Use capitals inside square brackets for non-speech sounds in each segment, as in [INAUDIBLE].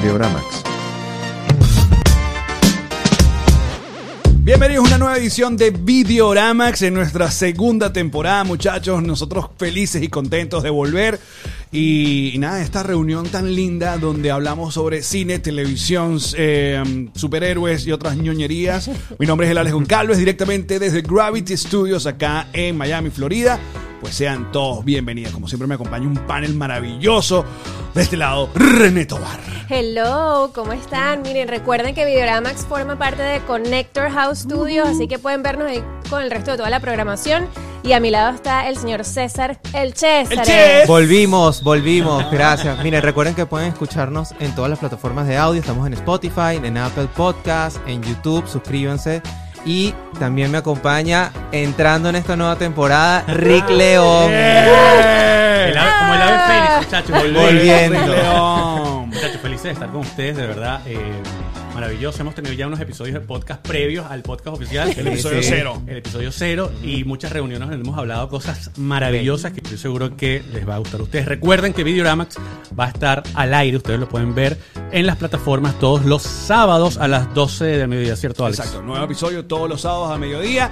Videoramax. Bienvenidos a una nueva edición de Videoramax en nuestra segunda temporada, muchachos. Nosotros felices y contentos de volver. Y, nada, esta reunión tan linda donde hablamos sobre cine, televisión, eh, superhéroes y otras ñoñerías. Mi nombre es el Alex Goncalves, directamente desde Gravity Studios acá en Miami, Florida. Pues sean todos bienvenidos. Como siempre me acompaña un panel maravilloso. De este lado, René Tobar. Hello, ¿cómo están? Miren, recuerden que Videoramax forma parte de Connector House Studios, así que pueden vernos ahí con el resto de toda la programación. Y a mi lado está el señor César, el César. El Ches. Volvimos, volvimos, gracias. Miren, recuerden que pueden escucharnos en todas las plataformas de audio. Estamos en Spotify, en Apple Podcast, en YouTube. Suscríbanse. Y también me acompaña, entrando en esta nueva temporada, Rick León. El ave- como el ave Fénix, muchachos. Volviendo. León. Muchachos, felices de estar con ustedes, de verdad. eh, maravilloso. Hemos tenido ya unos episodios de podcast previos al podcast oficial. El episodio cero. El episodio cero. Y muchas reuniones donde hemos hablado cosas maravillosas que estoy seguro que les va a gustar a ustedes. Recuerden que Videoramax va a estar al aire. Ustedes lo pueden ver en las plataformas todos los sábados a las 12 del mediodía, ¿cierto, Alex? Exacto, nuevo episodio todos los sábados a mediodía.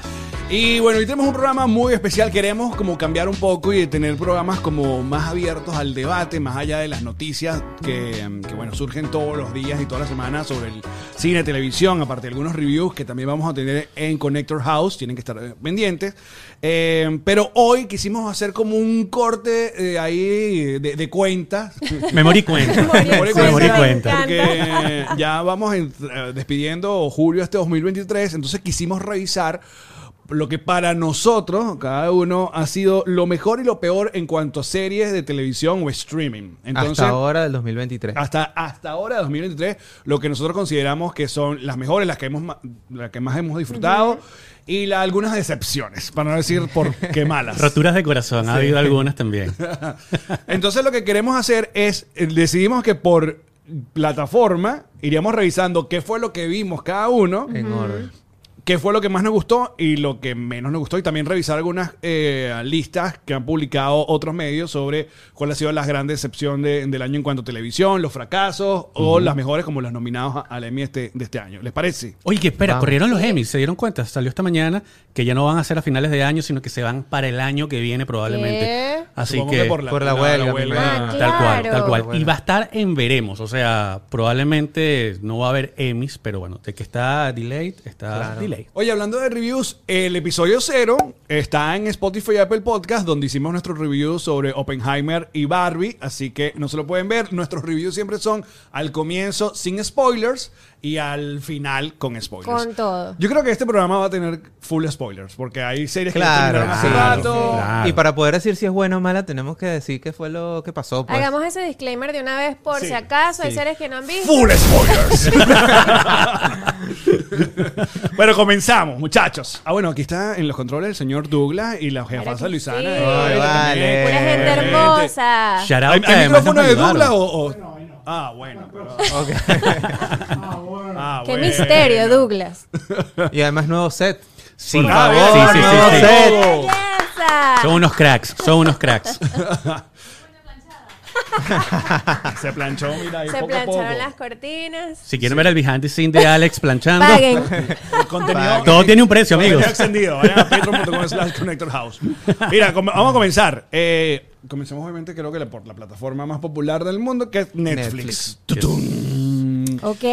Y bueno, hoy tenemos un programa muy especial. Queremos como cambiar un poco y tener programas como más abiertos al debate, más allá de las noticias que, que, bueno, surgen todos los días y toda la semana sobre el cine, televisión, aparte de algunos reviews que también vamos a tener en Connector House. Tienen que estar eh, pendientes. Eh, pero hoy quisimos hacer como un corte eh, ahí de, de cuentas. [LAUGHS] [LAUGHS] Me morí cuenta. Memoria Me morí me cuenta. encanta. Porque ya vamos en- despidiendo julio este 2023, entonces quisimos revisar lo que para nosotros, cada uno, ha sido lo mejor y lo peor en cuanto a series de televisión o streaming. Entonces, Hasta ahora del 2023. hasta, hasta ahora, 2023, lo que nosotros consideramos que son las mejores, las que, hemos, las que más hemos disfrutado y la- algunas decepciones, para no decir por qué malas. [LAUGHS] Roturas de corazón, ha habido algunas también. [LAUGHS] Entonces lo que queremos hacer es, eh, decidimos que por plataforma iríamos revisando qué fue lo que vimos cada uno, En orden. Qué fue lo que más nos gustó y lo que menos nos gustó y también revisar algunas eh, listas que han publicado otros medios sobre cuál ha sido la gran decepción de- del año en cuanto a televisión, los fracasos o las mejores como los nominados a- al Emmy este, de este año. ¿Les parece? Oye, que espera, Vamos. corrieron los Emmys, se dieron cuenta, salió esta mañana que ya no van a ser a finales de año, sino que se van para el año que viene probablemente. ¿Qué? Así Supongo que, por por la huelga, imagino. Ah, tal cual, claro. tal cual. Bueno. Y va a estar en veremos, o sea, probablemente no va a haber Emmys, pero bueno, de que está delayed, está Claro. delayed. Oye, hablando de reviews, el episodio cero está en Spotify y Apple Podcast, donde hicimos nuestro review sobre Oppenheimer y Barbie, así que no se lo pueden ver. Nuestros reviews siempre son al comienzo sin spoilers y al final con spoilers. Con todo. Yo creo que este programa va a tener full spoilers, porque hay series que Claro, terminaron hace sí. rato. Claro. Y para poder decir si es buena o mala, tenemos que decir qué fue lo que pasó. Pues. Hagamos ese disclaimer de una vez por Sí, si acaso hay sí. series que no han visto. Full spoilers. [LAUGHS] [LAUGHS] bueno, comenzamos, muchachos. Ah, bueno, aquí está en los controles el señor Douglas y la jefasa que sí. Luisana. Ay, vale. Pura gente hermosa. Shout out ¿Hay, que hay además micrófono de. Douglas o...? o- Ah, bueno. pero- [LAUGHS] [LAUGHS] Ah, Qué bueno. misterio, Douglas. Y además nuevo set. Sí, Por Ah, favor, sí, sí, nuevo sí, sí. Son unos cracks, son unos cracks. [LAUGHS] Se planchó, mira, ahí Se poco a poco. plancharon las cortinas. Si quieren ver el behind the scene de Alex planchando, Paguen. El contenido, todo tiene un precio, contenido amigos. extendido. Vayan a patreon.com slash connector house. Mira, com- vamos a comenzar. Eh, comencemos obviamente creo que la- por la plataforma más popular del mundo, que es Netflix. Netflix. Tutum. Ok.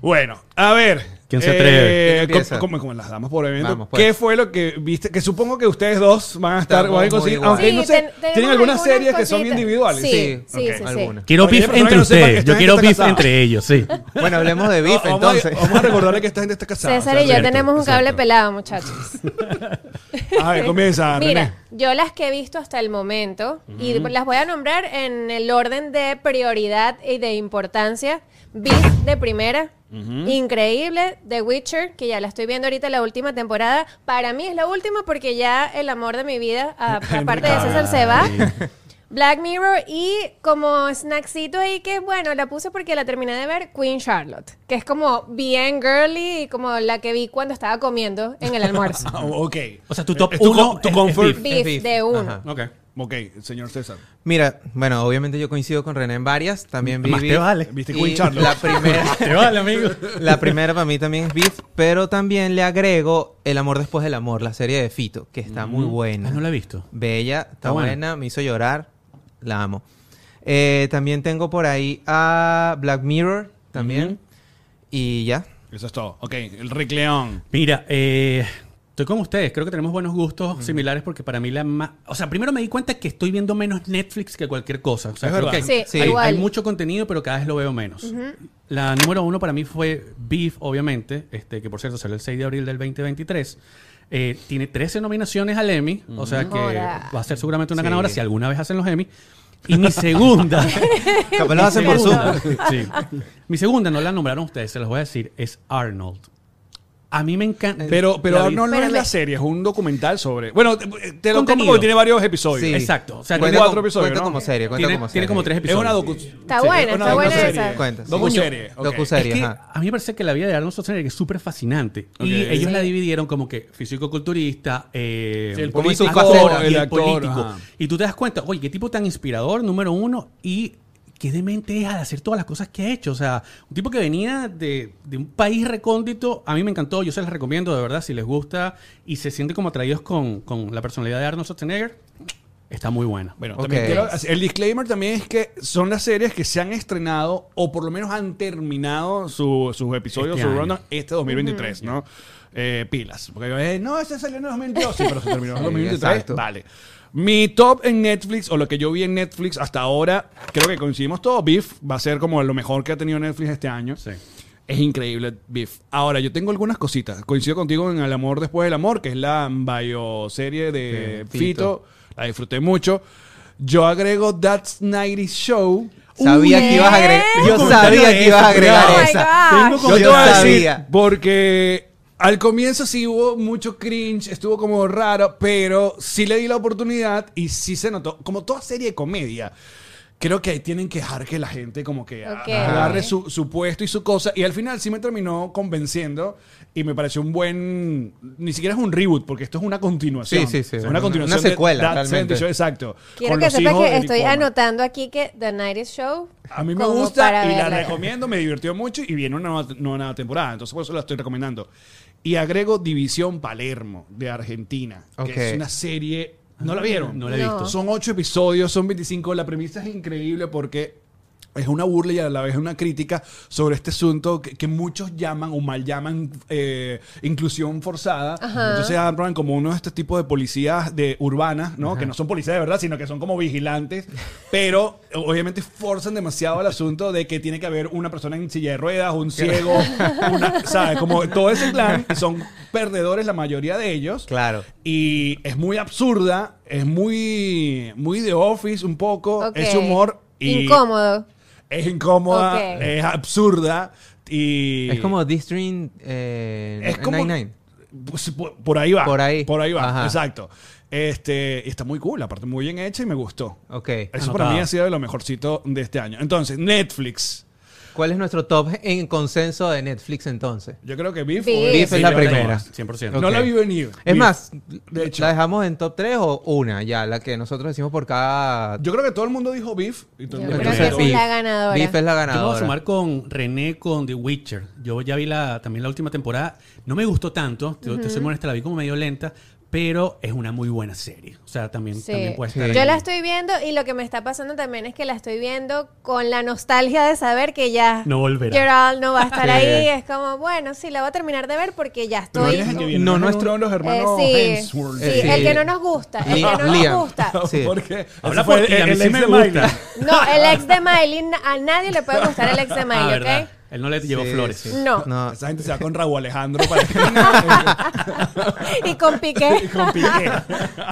Bueno, a ver. ¿Quién se atreve? ¿Quién empieza? como, como las damos por evento. Vamos, pues. ¿Qué fue lo que viste? Que supongo que ustedes dos van a estar, Estamos van a muy conseguir, igual. aunque Sí, no sé, ten- tenemos tienen algunas algunas series que son cositas. individuales. Sí, Sí, sí. Quiero Para beef aquellas entre no que ustedes. esta Yo quiero gente beef está casada. entre ellos, sí. [LAUGHS] Bueno, hablemos de beef [LAUGHS] Vamos a- entonces. Vamos a recordarle que esta gente está casada. César o y yo cierto, tenemos un cable pelado, muchachos. [LAUGHS] A ver, comienza, René. Mira, yo las que he visto hasta el momento, y las voy a nombrar en el orden de prioridad y de importancia. Beef de primera, increíble. The Witcher, que ya la estoy viendo ahorita la última temporada. Para mí es la última porque ya el amor de mi vida, a- [LAUGHS] aparte de César, se va. Black Mirror y como snacksito ahí que bueno, la puse porque la terminé de ver Queen Charlotte, que es como bien girly y como la que vi cuando estaba comiendo en el almuerzo. [LAUGHS] Ah, ok. O sea, tu top tu uno co- tu es- comfort- es beef. De uno. Ajá. Ok. Ok, señor César. Mira, bueno, obviamente yo coincido con René en varias. También vi Más te vale. Viste y Queen Charlotte. La primera, Te vale, amigo. [LAUGHS] la primera para mí también es Beef, pero también le agrego El amor después del amor, la serie de Fito, que está muy buena. Ah, no la he visto. Bella, está Está buena. buena, me hizo llorar, la amo. Eh, también tengo por ahí a Black Mirror, también. Y ya. Eso es todo. Ok, el Rick León. Mira, eh, estoy con ustedes. Creo que tenemos buenos gustos similares porque para mí la más... O sea, primero me di cuenta que estoy viendo menos Netflix que cualquier cosa. O sea, Es creo verdad. que hay, Sí, Sí. hay- igual. hay mucho contenido, pero cada vez lo veo menos. La número uno para mí fue Beef, obviamente, este que por cierto salió el 6 de abril del 2023. Eh, tiene 13 nominaciones al Emmy, o sea que va a ser seguramente una Sí. ganadora si alguna vez hacen los Emmy. Y mi segunda... [LAUGHS] Capaz hacen por Zoom. sí. Mi segunda, no la nombraron ustedes, se los voy a decir, es Arnold. A mí me encanta. Pero, pero Arnold no es la serie, es un documental sobre. Bueno, te, te lo porque tiene varios episodios. Sí. Exacto. O sea, Cuenta tiene cuatro como- episodios, Cuenta ¿no? como serie, cuenta tiene, como tiene serie. como tres Es episodios. una docu. Está buena, es una está buena esa. Cuenta, sí. Docuserie, ok. Docuserie, Es que ajá. a mí me parece que la vida de Arnold Schwarzenegger es súper fascinante. Ok. Y ellos Sí. la dividieron como que físico-culturista, eh, Sí, el político, y el el actor. político. ajá. Y tú te das cuenta, oye, qué tipo tan inspirador, número uno, y qué demente es al hacer todas las cosas que ha hecho. O sea, un tipo que venía de, de un país recóndito, a mí me encantó, yo se les recomiendo de verdad, si les gusta y se sienten como atraídos con, con la personalidad de Arnold Schwarzenegger, está muy buena. Bueno, también quiero- el disclaimer también es que son las series que se han estrenado o por lo menos han terminado su- sus episodios, Este su run este 2023, ¿no? Eh, pilas. Porque eh, no, este salió en el 2022, sí, pero se terminó en el [LAUGHS] Sí, 2023. exacto. Vale. Mi top en Netflix, o lo que yo vi en Netflix hasta ahora, creo que coincidimos todos. Beef va a ser como lo mejor que ha tenido Netflix este año. Sí. Es increíble, Beef. Ahora, yo tengo algunas cositas. Coincido contigo en El Amor Después del Amor, que es la bioserie de Sí, Fito. Fito. La disfruté mucho. Yo agrego That's 90 Show. Sabía que ibas a agregar. Yo sabía que ibas a eso, agregar Oh esa. Tengo Yo te Yo voy a decir, sabía. porque al comienzo sí hubo mucho cringe, estuvo como raro, pero sí le di la oportunidad y sí se notó, como toda serie de comedia. Creo que ahí tienen que dejar que la gente como que agarre su, su puesto y su cosa. Y al final sí me terminó convenciendo y me pareció un buen... Ni siquiera es un reboot, porque esto es una continuación. Sí, sí, sí. Una- una continuación. una secuela, de That realmente. 70 Show, exacto. Quiero que sepas que estoy anotando aquí que The Night Show. A mí me gusta y la recomiendo, me divirtió mucho y viene una nueva, una nueva temporada, entonces por eso la estoy recomendando. Y agrego División Palermo de Argentina, Ok. que es una serie... ¿No la vieron? No la he No. visto. Son ocho episodios, son 25. La premisa es increíble porque es una burla y a la vez una crítica sobre este asunto que, que muchos llaman o mal llaman eh, inclusión forzada. Entonces hablan como uno de estos tipos de policías de urbanas, ¿no? Que no son policías de verdad, sino que son como vigilantes, pero obviamente forzan demasiado el asunto de que tiene que haber una persona en silla de ruedas, un ciego, [LAUGHS] una, ¿sabes? Como todo ese plan, son perdedores la mayoría de ellos. Claro. Y es muy absurda, es muy, muy de office un poco, Ok. ese humor. Y Incómodo. Es incómoda, es absurda y... Es como This Dream eh, Es como- 99. pues, por, por ahí va. Por ahí. Por ahí va, Ajá. exacto. Este, y está muy cool, aparte muy bien hecha y me gustó. Ok. Eso para mí ha sido de lo mejorcito de este año. Entonces, Netflix. ¿Cuál es nuestro top en consenso de Netflix entonces? Yo creo que Beef, Beef. o- Beef es Sí, la yo primera. 100%. no la vi venir. Es Beef. más, de hecho. ¿la dejamos en top 3 o una ya? La que nosotros decimos por cada... Yo creo que todo el mundo dijo Beef. Y todo el Yo mundo creo que Entonces, esa es Beef. la ganadora. Beef es la Yo me voy a ganadora. sumar con René con The Witcher. Yo ya vi la, también la última temporada. No me gustó tanto, te, te soy honesta, la vi como medio lenta, pero es una muy buena serie. O sea, también, Sí. también puede Sí. estar. Yo la estoy viendo y lo que me está pasando también es que la estoy viendo con la nostalgia de saber que ya No volverá. Gerald no va a estar Sí. ahí. Es como, bueno, sí, la voy a terminar de ver porque ya estoy. ¿quién es el? No, ¿No es nuestro- los Eh, hermanos sí, Hemsworth. sí, Eh, el que no nos gusta, el que no Liam. nos gusta. [LAUGHS] Sí. ¿Por qué? Habla por el sí ex de. Miley. No, el ex de Miley, a nadie le puede gustar el ex de [LAUGHS] Ah, Miley, verdad. ¿ok? Él no le llevó Sí, flores. sí. No. No. Esa gente se va con Raúl Alejandro para que [LAUGHS] y con Piqué. [LAUGHS] con Piqué.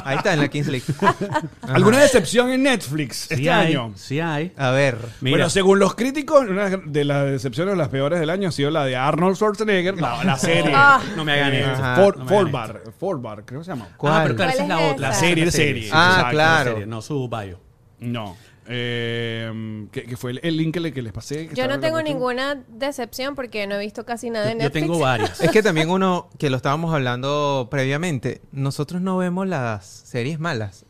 Ahí está, en la Kings League. [LAUGHS] ¿Alguna decepción en Netflix Sí este hay, año? Sí hay. A ver. Mira, Bueno, según los críticos, una de las decepciones las peores del año ha sido la de Arnold Schwarzenegger, la, la serie. Ah. no me hagan Eh, eso. Ford, No me Ford hagan Bar, Ford Bar, creo que se llama. ¿Cuál? Ah, pero claro, esa es ¿Cuál la otra. La serie, la serie. Ah, exacto. claro. la serie, no su bio. No. Eh, que, que fue el, el link que, le- que les pasé. que Yo no en tengo ninguna decepción porque no he visto casi nada de Yo, yo Netflix. tengo varias. Es que también uno, que lo estábamos hablando previamente, nosotros no vemos las series malas.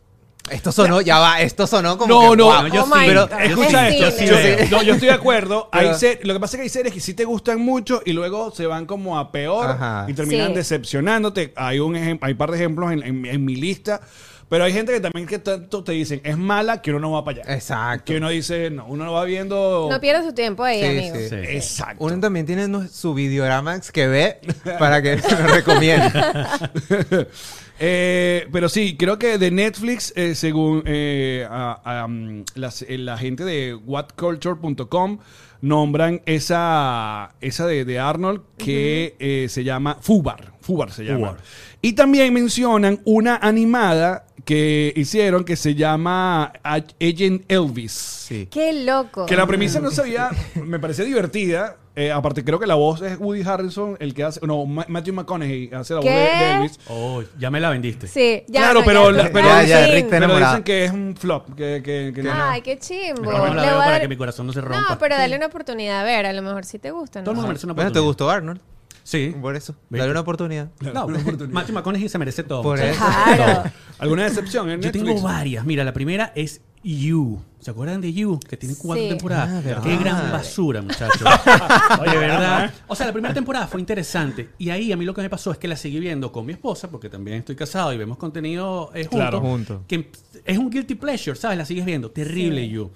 Esto sonó, ya va, esto sonó como. No, que, no, guau. yo Oh sí. pero-. Escucha Es esto, yo, sí. no, yo estoy de acuerdo. [LAUGHS] Hay ser- lo que pasa es que hay series que sí te gustan mucho y luego se van como a peor Ajá. y terminan Sí. decepcionándote. Hay un hay un par de ejemplos en, en- en mi lista. Pero hay gente que también que tanto te dicen es mala que uno no va para allá. Exacto. Que uno dice, no, uno va viendo. No pierda su tiempo ahí, Sí, amigo. sí. Sí. Exacto. Uno también tiene no- su videoramax que ve para que se [LAUGHS] lo recomiende. [LAUGHS] Eh, pero sí, creo que de Netflix, eh, según eh, a- a, um, las- eh, la gente de whatculture.com, nombran esa, esa de, de Arnold que eh, se llama Fubar. Fubar se llama. Fubar. Y también mencionan una animada que hicieron que se llama Agent Elvis. Sí. Qué loco. Que la premisa no sabía, me parecía divertida. Eh, aparte, creo que la voz es Woody Harrison, el que hace. No, Ma- Matthew McConaughey hace la voz de, de Elvis. Oh, ya me la vendiste. Sí, ya. Claro, no, pero ya, la- pero- Ya, ya, te Pero dicen que es un flop. Que, que, que no. Ay, qué chimbo. Mejor me la Le veo para dar- que mi corazón no se rompa. No, pero dale una oportunidad a ver, a lo mejor sí te gusta. Todo el ¿no? mundo merece una Bueno, oportunidad. ¿te gustó Arnold? Sí. Por eso. ¿Viste? Dale una oportunidad. No, [LAUGHS] Matthew McConaughey se merece todo. Por eso. Claro. ¿Alguna decepción en Yo Netflix? tengo varias. Mira, la primera es You. ¿Se acuerdan de You? Que tiene cuatro Sí. temporadas. Ah, verdad. Qué gran basura, muchachos. [LAUGHS] Oye, ¿verdad? O sea, la primera temporada fue interesante. Y ahí a mí lo que me pasó es que la seguí viendo con mi esposa, porque también estoy casado y vemos contenido eh, juntos. Claro. Juntos. Que es un guilty pleasure, ¿sabes? La sigues viendo. Terrible Sí. You.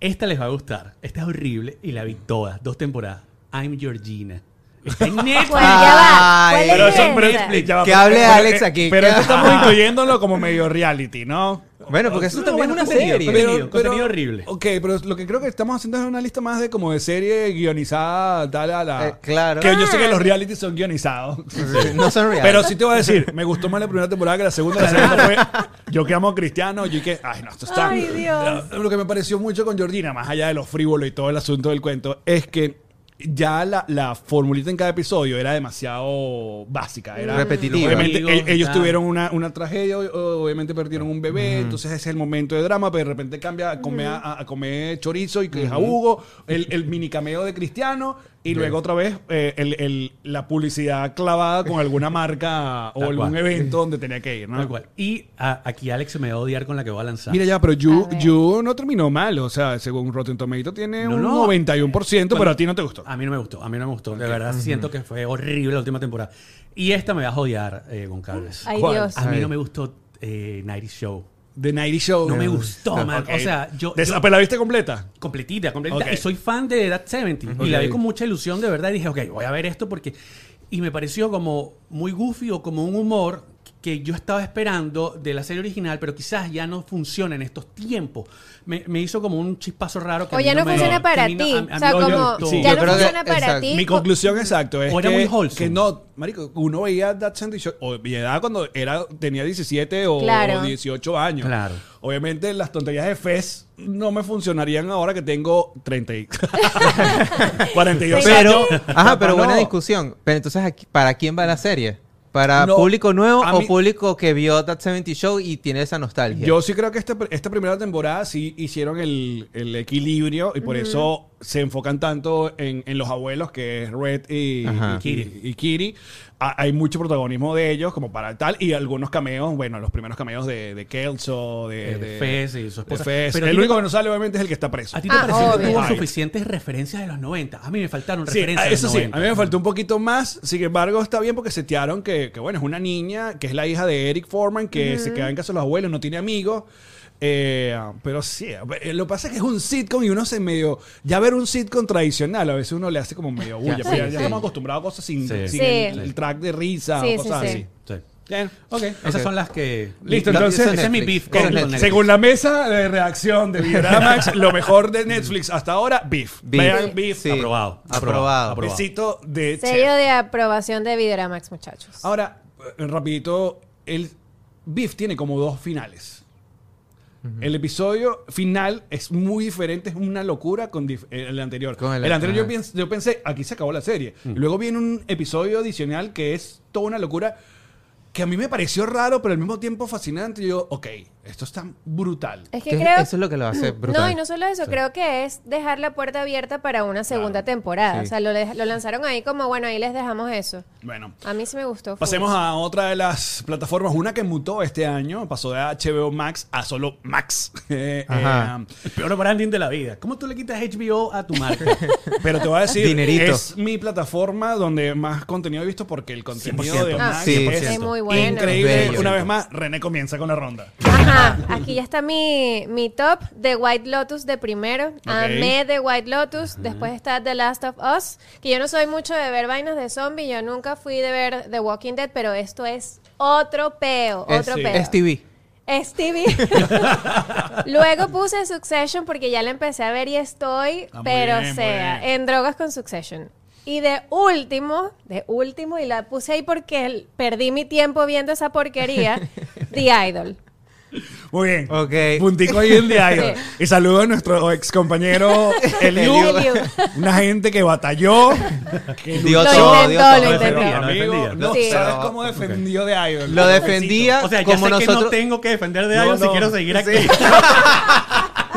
Esta les va a gustar. Esta es horrible y la vi todas. Dos temporadas. I'm Georgina. Está en [LAUGHS] Netflix. ¿Cuál? Ya va. Ay. ¿Cuál Pero es eso, pero, Netflix. ya va, Que hable Alex eh, aquí. Pero esto [LAUGHS] estamos incluyéndolo como medio reality, ¿no? Bueno, porque eso No, también es una contenido, serie. contenido. contenido horrible. Ok, pero lo que creo que estamos haciendo es una lista más de como de serie guionizada, tal a la. Eh, claro. Que yo sé que los reality son guionizados. [LAUGHS] No son reales. Pero sí te voy a decir, me gustó más la primera temporada que la segunda. La segunda fue Yo que amo a Cristiano. Yo que, ay, no, esto está. Ay, Dios. Lo que me pareció mucho con Georgina, más allá de lo frívolo y todo el asunto del cuento, es que ya la, la formulita en cada episodio era demasiado básica. Era Repetitiva. Obviamente, Amigos, e- ellos tuvieron una, una tragedia, o- obviamente perdieron un bebé, entonces ese es el momento de drama, pero de repente cambia a comer, a, a comer chorizo y que es a Hugo, el, el mini cameo de Cristiano, y luego otra vez eh, el- el- la publicidad clavada con alguna marca [LAUGHS] o Tal algún cual. evento donde tenía que ir, ¿no? Tal cual. Y a- aquí Alex me va a odiar con la que voy a lanzar. Mira ya, pero You, no terminó mal, o sea, según Rotten Tomato tiene No, un no. 91%, pero a ti no te gustó. A mí no me gustó, a mí no me gustó. De verdad siento que fue horrible la última temporada. Y esta me va a odiar, eh, Goncalves. Ay, ¿Cuál? Dios. A mí Ay. no me gustó eh, Nighty Show. The Nighty Show. No me gustó, man. ok. O sea, yo... Des- yo- ¿Pero la viste completa? completita, completita. Ok. Y soy fan de That 70. Y la vi con mucha ilusión, de verdad. Y dije, ok, voy a ver esto porque... Y me pareció como muy goofy o como un humor que yo estaba esperando de la serie original, pero quizás ya no funciona en estos tiempos. Me, me hizo como un chispazo raro. Que a O ya no me- funciona a para mí no- ti. a- a o sea, no me como. Sí. ya no creo que- funciona para exacto. ti. Mi conclusión exacto es O era que, muy wholesome. que no, marico, uno veía That 70 Show, o mi edad cuando era, tenía 17 o, Claro. o 18 años. Claro. Obviamente las tonterías de Fez no me funcionarían ahora que tengo 30 y [LAUGHS] 42 Pero, años. ajá, pero No. buena discusión. Pero entonces, ¿para quién va la serie? ¿Para No, público nuevo o mí- público que vio That 70 Show y tiene esa nostalgia? Yo sí creo que esta, esta primera temporada sí hicieron el, el equilibrio y por eso se enfocan tanto en, en los abuelos, que es Red y, y y Kiri. Ha- Hay mucho protagonismo de ellos como para tal y algunos cameos, bueno, los primeros cameos de, de Kelso, de, Eh, de Fez y su esposa. Fez. Pero el te único que no sale obviamente es el que está preso. ¿A ti te Ah, pareció que tuvo suficientes referencias de los 90? A mí me faltaron Sí, referencias de eso los sí, 90. a mí me faltó un poquito más. Sin embargo, está bien porque setearon que, que, bueno, es una niña que es la hija de Eric Foreman que se queda en casa de los abuelos, no tiene amigos. Eh, pero sí, eh, lo que pasa es que es un sitcom y uno se medio. Ya ver un sitcom tradicional, a veces uno le hace como medio bulla. Ya, sí, ya, estamos acostumbrados a cosas sin, Sí. sin Sí. El, el track de risa Sí, o cosas sí. así. Sí. Bien. Ok, esas son las que... Listo, la- entonces- Ese es mi beef con. Según la mesa de reacción de Videoramax, [LAUGHS] lo mejor de Netflix hasta ahora, Beef. Beef. Vean Beef. Sí. Aprobado, aprobado. Besito de Sello chef. de aprobación de Videoramax, muchachos. Ahora, eh, rapidito, el Beef tiene como dos finales. El episodio final es muy diferente, es una locura con eh, el anterior. Con el- el, anterior yo, yo pensé, aquí se acabó la serie. Y luego viene un episodio adicional que es toda una locura que a mí me pareció raro, pero al mismo tiempo fascinante. Y yo, ok, esto está brutal. Es que Que creo... Eso es lo que lo hace [CLEARS THROAT] brutal. No, y no solo eso, creo que es dejar la puerta abierta para una segunda temporada. Sí. O sea, lo, lanzaron ahí como, bueno, ahí les dejamos eso. Bueno. A mí sí me gustó. full. Pasemos a otra de las plataformas, una que mutó este año, pasó de HBO Max a solo Max. [LAUGHS] Eh, Ajá. eh, El peor branding de la vida. ¿Cómo tú le quitas HBO a tu marca? [LAUGHS] pero te voy a decir, Dinerito. es mi plataforma donde más contenido he visto porque el contenido 100%. de Ah, Max sí. es Es muy bueno. increíble. Bello. Una vez más, René comienza con la ronda. Ajá, aquí ya está mi, mi top de White Lotus de primero. Amé de White Lotus. Después está The Last of Us. Que yo no soy mucho de ver vainas de zombie. Yo nunca fui de ver The Walking Dead. Pero esto es otro peo. Es- Otro sí. peo. Es TV. Es TV. [LAUGHS] Luego puse Succession porque ya la empecé a ver y estoy, Ah, pero bien, sea, en drogas con Succession. Y de último, de último, y la puse ahí porque perdí mi tiempo viendo esa porquería, [LAUGHS] The Idol. Muy bien. Ok. Puntico ahí en. Sí. Y saludo a nuestro ex compañero [LAUGHS] Eliu. Eliu. Una gente que batalló. Que Dio Lo todo, intentó, dio todo. lo defendía, lo defendía. no Sí. sabes cómo defendió The Idol. Lo defendía O sea, ya como sé que no nosotros. tengo que defender de No, algo si no. quiero seguir aquí. [LAUGHS]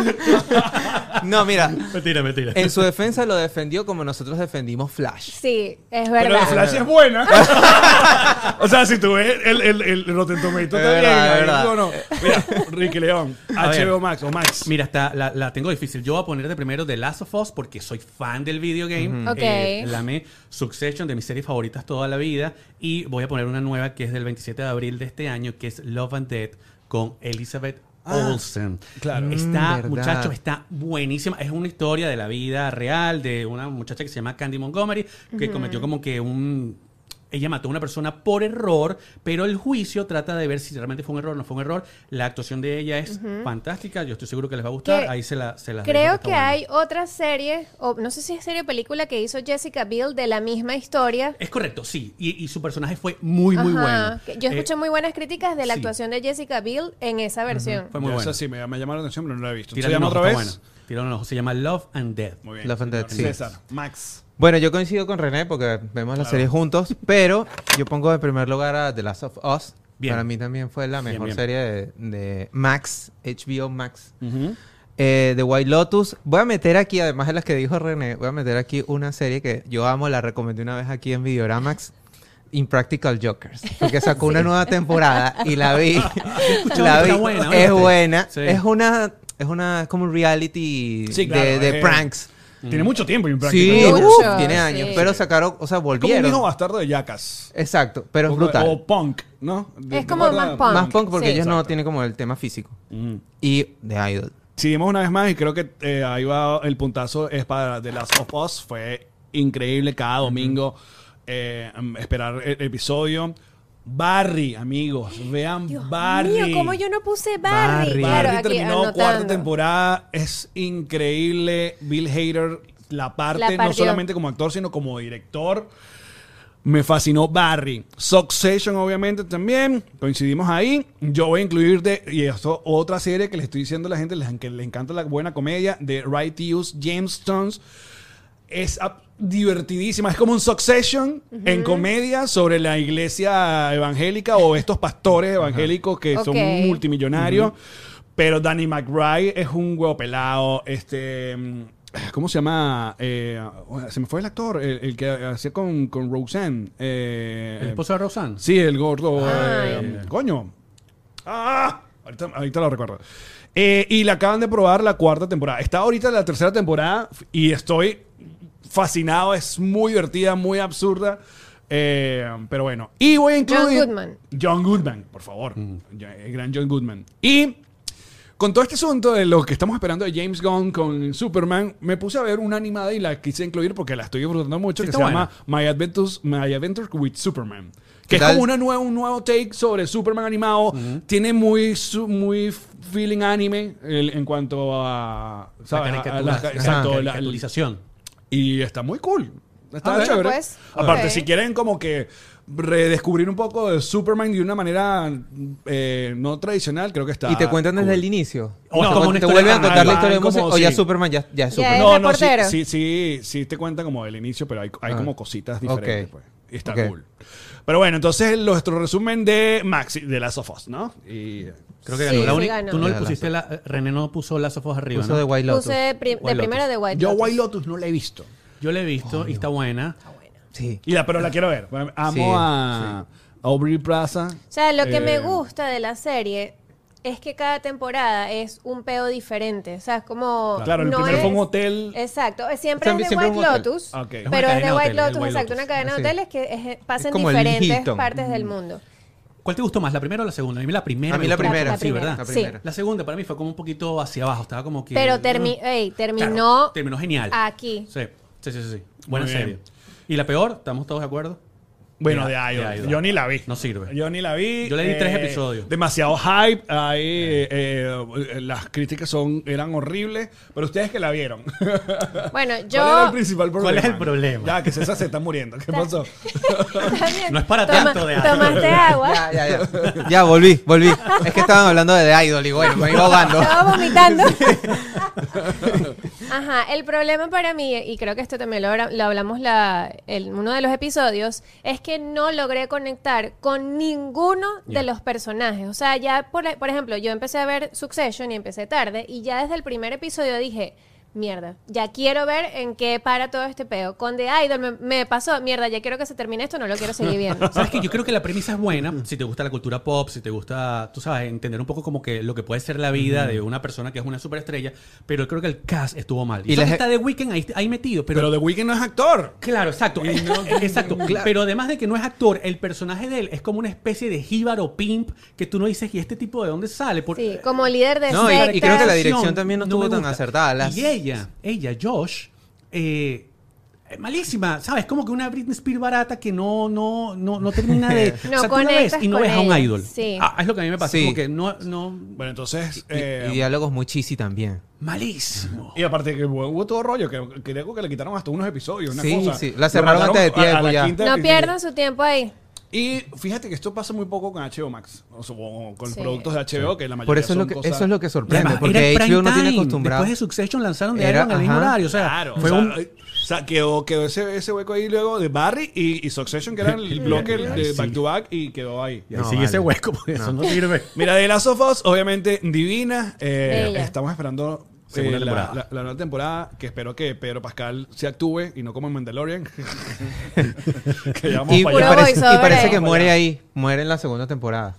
[LAUGHS] No, mira. mentira, mentira. En su defensa lo defendió como nosotros defendimos Flash. Sí, es Pero verdad. la Flash es buena. [LAUGHS] o sea, si tú ves el, el, el Rotten Tomato Es también. verdad, verdad. Mira, Ricky León. HBO Max o Max. Mira, está, la, la tengo difícil. Yo voy a poner de primero The Last of Us porque soy fan del video game. Ok. Eh, la. Succession, de mis series favoritas toda la vida. Y voy a poner una nueva que es del 27 de abril de este año, que es Love and Death con Elizabeth Olsen. claro. Mm, Está, verdad. muchachos, está buenísima. Es una historia de la vida real de una muchacha que se llama Candy Montgomery, que cometió como que un... Ella mató a una persona por error, pero el juicio trata de ver si realmente fue un error o no fue un error. La actuación de ella es fantástica. Yo estoy seguro que les va a gustar. Que Ahí se la se las dejo, Creo que buena. hay otra serie, o no sé si es serie o película que hizo Jessica Biel de la misma historia. Es correcto, sí. Y, y su personaje fue muy, muy Ajá, bueno. Yo Eh, escuché muy buenas críticas de la sí. actuación de Jessica Biel en esa versión. fue muy Ya, bueno. Esa sí me, me la atención, pero no la he visto. ¿Se llama otra ojo, vez? bueno. Se llama Love and Death. Muy bien. Love and Death, sí. César, Max. Bueno, yo coincido con René porque vemos la serie juntos, pero yo pongo en primer lugar a The Last of Us. Bien. Para mí también fue la mejor bien. serie de, de Max, HBO Max. Eh, The White Lotus. Voy a meter aquí, además de las que dijo René, voy a meter aquí una serie que yo amo, la recomendé una vez aquí en Videoramax. Impractical Jokers, porque sacó una nueva temporada y la vi. [LAUGHS] la vi. buena, es buena. Sí. Es una, es una, es como un reality Sí, de, de eh, pranks. Tiene mucho tiempo Sí, Impractical Mucho, uf, tiene años, sí. pero sacaron, o sea, Como un volvieron. hijo bastardo de Jackass. Exacto, pero es O- brutal. O punk, ¿no? ¿Te Es como más punk. Más punk porque Sí. ellos no Exacto. tienen como el tema físico. Y The Idol. Seguimos una vez más y creo que eh, ahí va el puntazo es para The Last of Us. Fue increíble cada domingo eh, mm, esperar el episodio. Barry, amigos, vean Dios Barry. mío, ¿cómo yo no puse Barry? Barry. Claro, Barry aquí terminó anotando. cuarta temporada, es increíble. Bill Hader, la parte, La no solamente como actor, sino como director. Me fascinó Barry. Succession, obviamente, también. Coincidimos ahí. Yo voy a incluir de. Y esto, otra serie que le estoy diciendo a la gente les- que le encanta la buena comedia, de Right to Use Jamestones. Es ah, divertidísima. Es como un Succession en comedia sobre la iglesia evangélica o estos pastores evangélicos que son multimillonarios. Pero Danny McBride es un huevo pelado. Este. mm, ¿Cómo se llama? Eh, se me fue el actor, el, el que hacía con, con Roseanne. Eh, ¿El esposo de Roseanne? Sí, el gordo. Ay. eh, coño. Ah, ahorita, ahorita lo recuerdo. Eh, y le acaban de probar la cuarta temporada. Está ahorita en la tercera temporada y estoy fascinado. Es muy divertida, muy absurda. Eh, pero bueno. Y voy a incluir. John Goodman. John Goodman, por favor. El gran John Goodman. Y con todo este asunto de lo que estamos esperando de James Gunn con Superman, me puse a ver una animada y la quise incluir porque la estoy disfrutando mucho, Sí, que se llama My Adventures, My Adventures with Superman. Que ¿Qué es tal? como una nueva, un nuevo take sobre Superman animado. Tiene muy, su- muy feeling anime el- en cuanto a... La. A- la- exacto, la- caricaturización. Y está muy cool. Está ver, chévere. pues. Aparte, Ok. si quieren como que redescubrir un poco de Superman de una manera eh, no tradicional, creo que está. y te cuentan desde cool. el inicio. O te, como te historia vuelven a contar la historia de como- Superman, o ya sí. Superman ya, ya es Ya Superman. es No, no, sí, sí, sí, sí te cuenta como del inicio, pero hay, hay Ah. como cositas diferentes. Ok. Pues. Y está Ok. cool. Pero bueno, entonces nuestro resumen de Maxi, de Last of Us, ¿no? Y Creo que Sí, ganó. La sí única- ganó. Tú no le pusiste la. eh, René no puso Last of Us arriba. Puso ¿no? de White Lotus. Puse pri- White de primero Lotus. de White yo Lotus. White Lotus no la he visto. Yo la he visto y está buena. Sí. Y la, pero la quiero ver. Amo Sí, a, a Aubrey Plaza. O sea, lo que me Eh, gusta de la serie es que cada temporada es un peo diferente. O sea, es como. Claro, el no primero es- fue un hotel. Siempre, siempre, Siempre- es de siempre White. Lotus. Una Pero es de White Lotus, White exacto. Lotus. Una cadena de Sí. hoteles que es- pasa en diferentes partes del mundo. ¿Cuál te gustó más, la primera o la segunda? A mí la primera. A mí la primera. Sí, primera. ¿verdad? La Sí. La segunda para mí fue como un poquito hacia abajo. Estaba como que. Pero termi- Mm. ey, terminó Claro, terminó genial. aquí. Sí, sí, sí. sí, sí. Buena serie. ¿Y la peor? ¿Estamos todos de acuerdo? Bueno, De- Idol. de Idol. Yo ni la vi. No sirve. Yo ni la vi. Yo le di tres episodios. Demasiado hype. Ahí eh, eh, las críticas son eran horribles. Pero ustedes que la vieron. [LAUGHS] Bueno, ¿Cuál era el yo. principal problema? ¿Cuál es el problema? Ya, que César se está muriendo. ¿Qué pasó? [LAUGHS] No es para Toma- tanto de Idol. Tomaste agua. Ya, ya, ya. Ya, volví, volví. Es que estaban hablando de The Idol y bueno, me iba ahogando. Estaba vomitando. [LAUGHS] Ajá, el problema para mí, y creo que esto también lo, habla- lo hablamos la, en uno de los episodios, es que no logré conectar con ninguno de los personajes. O sea, ya, por, por ejemplo, yo empecé a ver Succession y empecé tarde, y ya desde el primer episodio dije, mierda, ya quiero ver en qué para todo este peo. Con The Idol me, me pasó, mierda, ya quiero que se termine esto, no lo quiero seguir viendo. [LAUGHS] ¿Sabes qué? Yo creo que la premisa es buena. Si te gusta la cultura pop, si te gusta, tú sabes, entender un poco como que lo que puede ser la vida de una persona que es una superestrella. Pero creo que el cast estuvo mal. Y, Y que está de Weeknd ahí, ahí metido. Pero, Pero The Weeknd no es actor. Claro, exacto. [LAUGHS] Exacto. Pero además de que no es actor, el personaje de él es como una especie de jíbaro pimp que tú no dices, ¿y este tipo de dónde sale? Por- Sí, como líder de No, y- creo que la dirección también no estuvo tan acertada. Las- Y ella, ella, Josh, eh, es malísima, ¿sabes? Como que una Britney Spears barata que no, no, no, no termina de. [LAUGHS] No o sea, tú la ves conectas y no ves a un ella. idol. Sí. Ah, es lo que a mí me pasa. Sí. Como que no, no. Bueno, entonces. Y, eh, y diálogos muy cheesy también. Malísimo. Y aparte que hubo todo rollo, que creo que le quitaron hasta unos episodios, una Sí, cosa. sí, la Lo cerraron antes de a- a tiempo la ya. No pierdan su tiempo ahí. Y fíjate que esto pasa muy poco con HBO Max, o sea, o con los Sí. productos de HBO, que la mayoría Por eso es lo son que, cosas- eso es lo que sorprende, Además, porque HBO no tiene time. acostumbrado. Después de Succession lanzaron de Iron al mismo horario. O sea, Claro, fue o sea, un. o sea, quedó, quedó ese, ese hueco ahí luego de Barry y, y Succession, que era el [LAUGHS] bloque Ay, de sí. back to back, y quedó ahí. Y ahí No, sigue vale. ese hueco, porque eso no sirve. Mira, de Last of Us, obviamente divina. eh, estamos esperando eh, Segunda la, temporada. la- la nueva temporada, que espero que Pedro Pascal se actúe y no como en Mandalorian. [LAUGHS] que Y, parece, y que muere ahí, muere en la segunda temporada.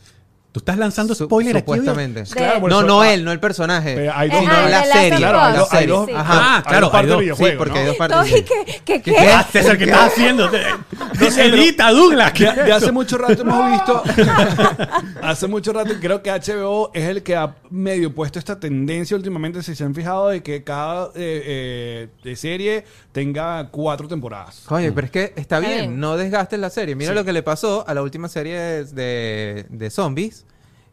Tú estás lanzando Su- spoiler aquí. oye? Supuestamente. Claro, por no, eso- no ah, él, no el personaje. Pero hay dos- ah, la serie. Claro, hay dos, hay Sí, dos, sí. hay Ah, dos claro, hay dos. Sí, porque hay ¿no? dos partes. Que, ¿Qué? ¿qué? Ah, César, ¿qué estás haciendo? No se edita, Douglas. De, de hace mucho rato hemos visto. [LAUGHS] [LAUGHS] hace mucho rato creo que HBO es el que ha medio puesto esta tendencia últimamente. Si se han fijado de que cada eh, eh, de serie tenga cuatro temporadas. Coño, pero es que está bien, bien. no desgastes la serie. Mira Sí. lo que le pasó a la última serie de, de zombies.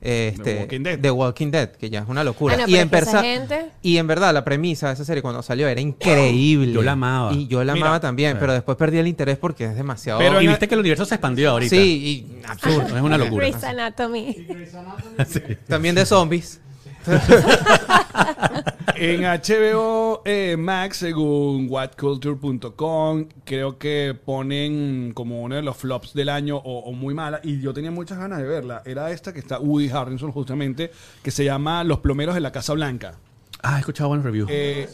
Este, Walking Dead. The Walking Dead, que ya es una locura. Bueno, y, pero en persa- gente- y en verdad, la premisa de esa serie cuando salió era increíble. Yo la amaba. Y yo la Mira, amaba también, pero después perdí el interés porque es demasiado. Pero y viste que el universo se expandió ahorita. sí, y absurdo. Es una locura. Grey's Anatomy. [LAUGHS] Sí. También de zombies. [LAUGHS] En HBO eh, Max, según whatculture.com, creo que ponen como uno de los flops del año o, o muy mala. Y yo tenía muchas ganas de verla. Era esta que está Woody Harrison, justamente, que se llama Los plomeros de la Casa Blanca. Ah, he escuchado buenos reviews. Eh,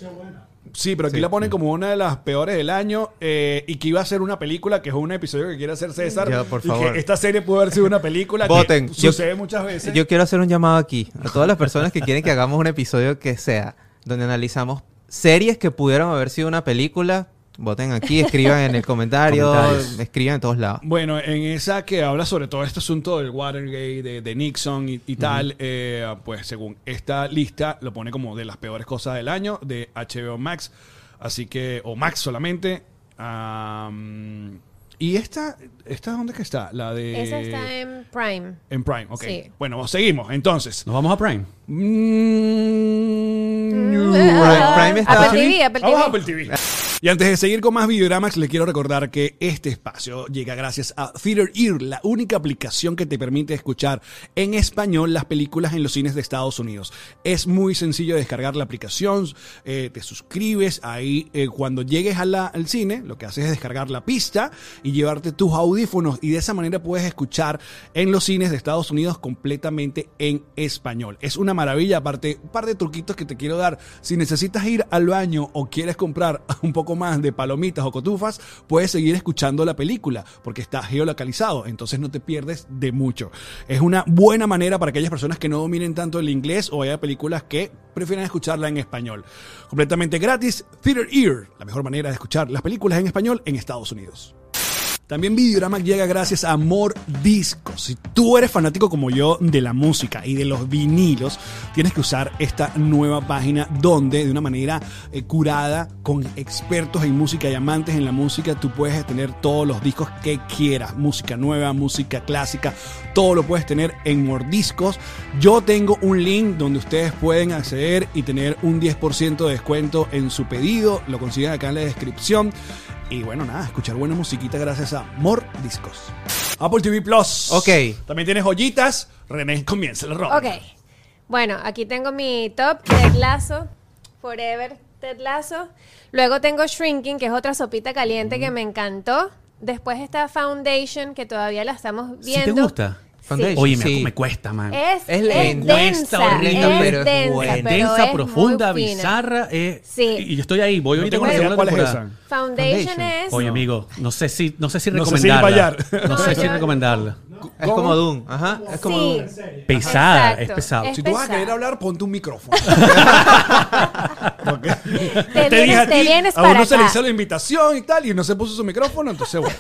sí, pero aquí Sí, la ponen como una de las peores del año eh, y que iba a ser una película, que es un episodio que quiere hacer César. Ya, por y favor. que esta serie pudo haber sido una película [LAUGHS] Voten. que Yo- sucede muchas veces. Yo quiero hacer un llamado aquí a todas las personas que quieren que hagamos un episodio que sea donde analizamos series que pudieron haber sido una película. Voten aquí, escriban en el [LAUGHS] comentario, escriban en todos lados. Bueno, en esa que habla sobre todo este asunto del Watergate, de, de Nixon y, y tal, eh, pues según esta lista lo pone como de las peores cosas del año de HBO Max, así que, o Max solamente. Am, y esta, ¿esta dónde que está? La de... Esa está en Prime. en Prime, ok. Sí. Bueno, seguimos, entonces. Nos vamos a Prime. Mm, [LAUGHS] Prime está- Apple TV, Apple Vamos a TV. Apple TV. Y antes de seguir con más Videoramax, les quiero recordar que este espacio llega gracias a Theater Ear, la única aplicación que te permite escuchar en español las películas en los cines de Estados Unidos. Es muy sencillo descargar la aplicación, eh, te suscribes ahí eh, cuando llegues al cine, lo que haces es descargar la pista y llevarte tus audífonos y de esa manera puedes escuchar en los cines de Estados Unidos completamente en español. Es una maravilla, aparte, un par de truquitos que te quiero dar. Si necesitas ir al baño o quieres comprar [LAUGHS] un poco más de palomitas o cotufas, puedes seguir escuchando la película porque está geolocalizado, entonces no te pierdes de mucho. Es una buena manera para aquellas personas que no dominen tanto el inglés o haya películas que prefieren escucharla en español. Completamente gratis, Theater Ear, la mejor manera de escuchar las películas en español en Estados Unidos. También Videorama llega gracias a Amor Discos. Si tú eres fanático como yo de la música y de los vinilos, tienes que usar esta nueva página donde de una manera eh, curada con expertos en música y amantes en la música, tú puedes tener todos los discos que quieras. Música nueva, música clásica, todo lo puedes tener en Mordiscos. Yo tengo un link donde ustedes pueden acceder y tener un 10% de descuento en su pedido. Lo consiguen acá en la descripción. Y bueno, nada, escuchar buena musiquita gracias a More Discos. Apple TV Plus. Ok. También tienes joyitas. René, comienza la ronda. Ok. Bueno, aquí tengo mi top, Ted Lasso, Forever, Ted Lasso. Luego tengo Shrinking, que es otra sopita caliente que me encantó. Después está Foundation, que todavía la estamos ¿Sí viendo. te gusta? Foundation. Oye, me, Sí. me cuesta, man. Es, Es es densa, Cuesta horrible, es pero es densa, buena. pero Densa, es profunda, bizarra. eh, Sí. Y yo estoy ahí, voy ahorita con la segunda cuál es temporada. esa. Foundation, Foundation. es... Oye, amigo, no sé si, no sé si No sé si recomendarla. No sé si [LAUGHS] recomendarla. Es como Doom. Ajá. Es como Sí. Doom. Pesada, Exacto. es pesado. Es Si tú vas a querer hablar, ponte un micrófono. [LAUGHS] Te [LAUGHS] te dije vienes- a te ti, vienes a para uno se le acá. hizo la invitación y tal, y no se puso su micrófono, entonces bueno.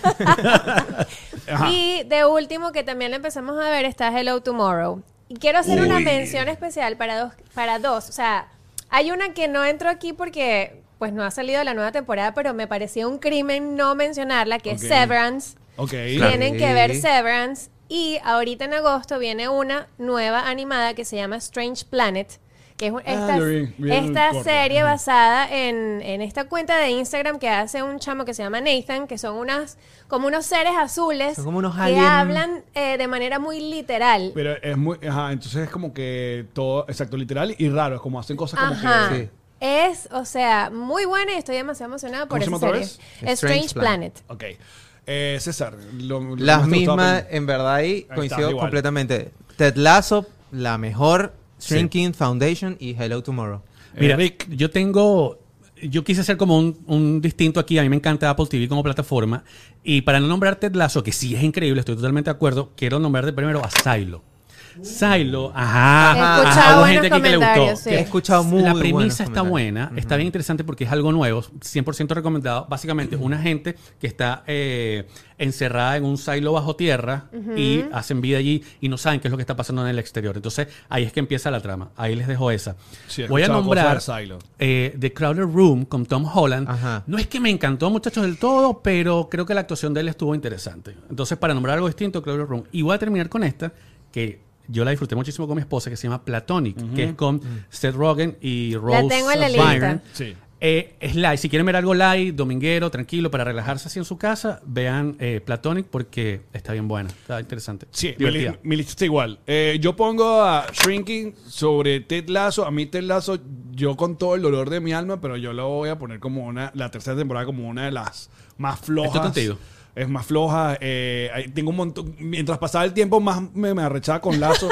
Ajá. Y de último, que también lo empezamos a ver, está Hello Tomorrow. Y quiero hacer una mención especial para dos, para dos. O sea, hay una que no entro aquí porque pues no ha salido la nueva temporada, pero me parecía un crimen no mencionarla, que Ok. es Severance. Tienen que ver. Severance. Y ahorita en agosto viene una nueva animada que se llama Strange Planet. Que es un- esta, vi, vi esta serie basada en, en esta cuenta de Instagram que hace un chamo que se llama Nathan, que son unas como unos seres azules Son como unos que hablan eh, de manera muy literal. Pero es muy. Ajá, entonces es como que todo, exacto, literal y raro. Es como hacen cosas como Ajá. que. Sí. Es, o sea, muy buena y estoy demasiado emocionada por ¿Cómo se esa serie. Strange Strange Planet. Ok. Eh, César, lo, lo que Las mismas, en verdad, ahí coincido completamente. Ted Lasso, la mejor. Shrinking, Foundation y Hello Tomorrow. Mira, Eh, Rick. yo tengo. Yo quise hacer como un, un distinto aquí. A mí me encanta Apple TV como plataforma. Y para no nombrar Ted Lasso, que sí es increíble, estoy totalmente de acuerdo, quiero nombrar de primero a Silo. Silo, ajá. He ajá, escuchado hubo gente aquí que le gustó. sí. He escuchado muy la premisa está buena, está bien interesante porque es algo nuevo, 100% recomendado. Básicamente, una gente que está eh, encerrada en un silo bajo tierra y hacen vida allí y no saben qué es lo que está pasando en el exterior. Entonces, ahí es que empieza la trama. Ahí les dejo esa. Sí, Voy a nombrar eh, The Crowded Room con Tom Holland. Ajá. No es que me encantó, muchachos, del todo, pero creo que la actuación de él estuvo interesante. Entonces, para nombrar algo distinto, Crowded Room. Y voy a terminar con esta, que yo la disfruté muchísimo con mi esposa, que se llama Platonic, que es con Seth Rogen y Rose tengo en la lista. Sí. Eh, es light. Si quieren ver algo light, dominguero, tranquilo, para relajarse así en su casa, vean eh, Platonic porque está bien buena. Está interesante. Sí, mi, li- mi lista está igual. Eh, yo pongo a Shrinking sobre Ted Lasso. A mí Ted Lasso, yo con todo el dolor de mi alma, pero yo lo voy a poner como una, la tercera temporada como una de las más flojas. Estoy contigo. Es más floja. eh, tengo un montón. Mientras pasaba el tiempo, más me, me arrechaba con Lazo.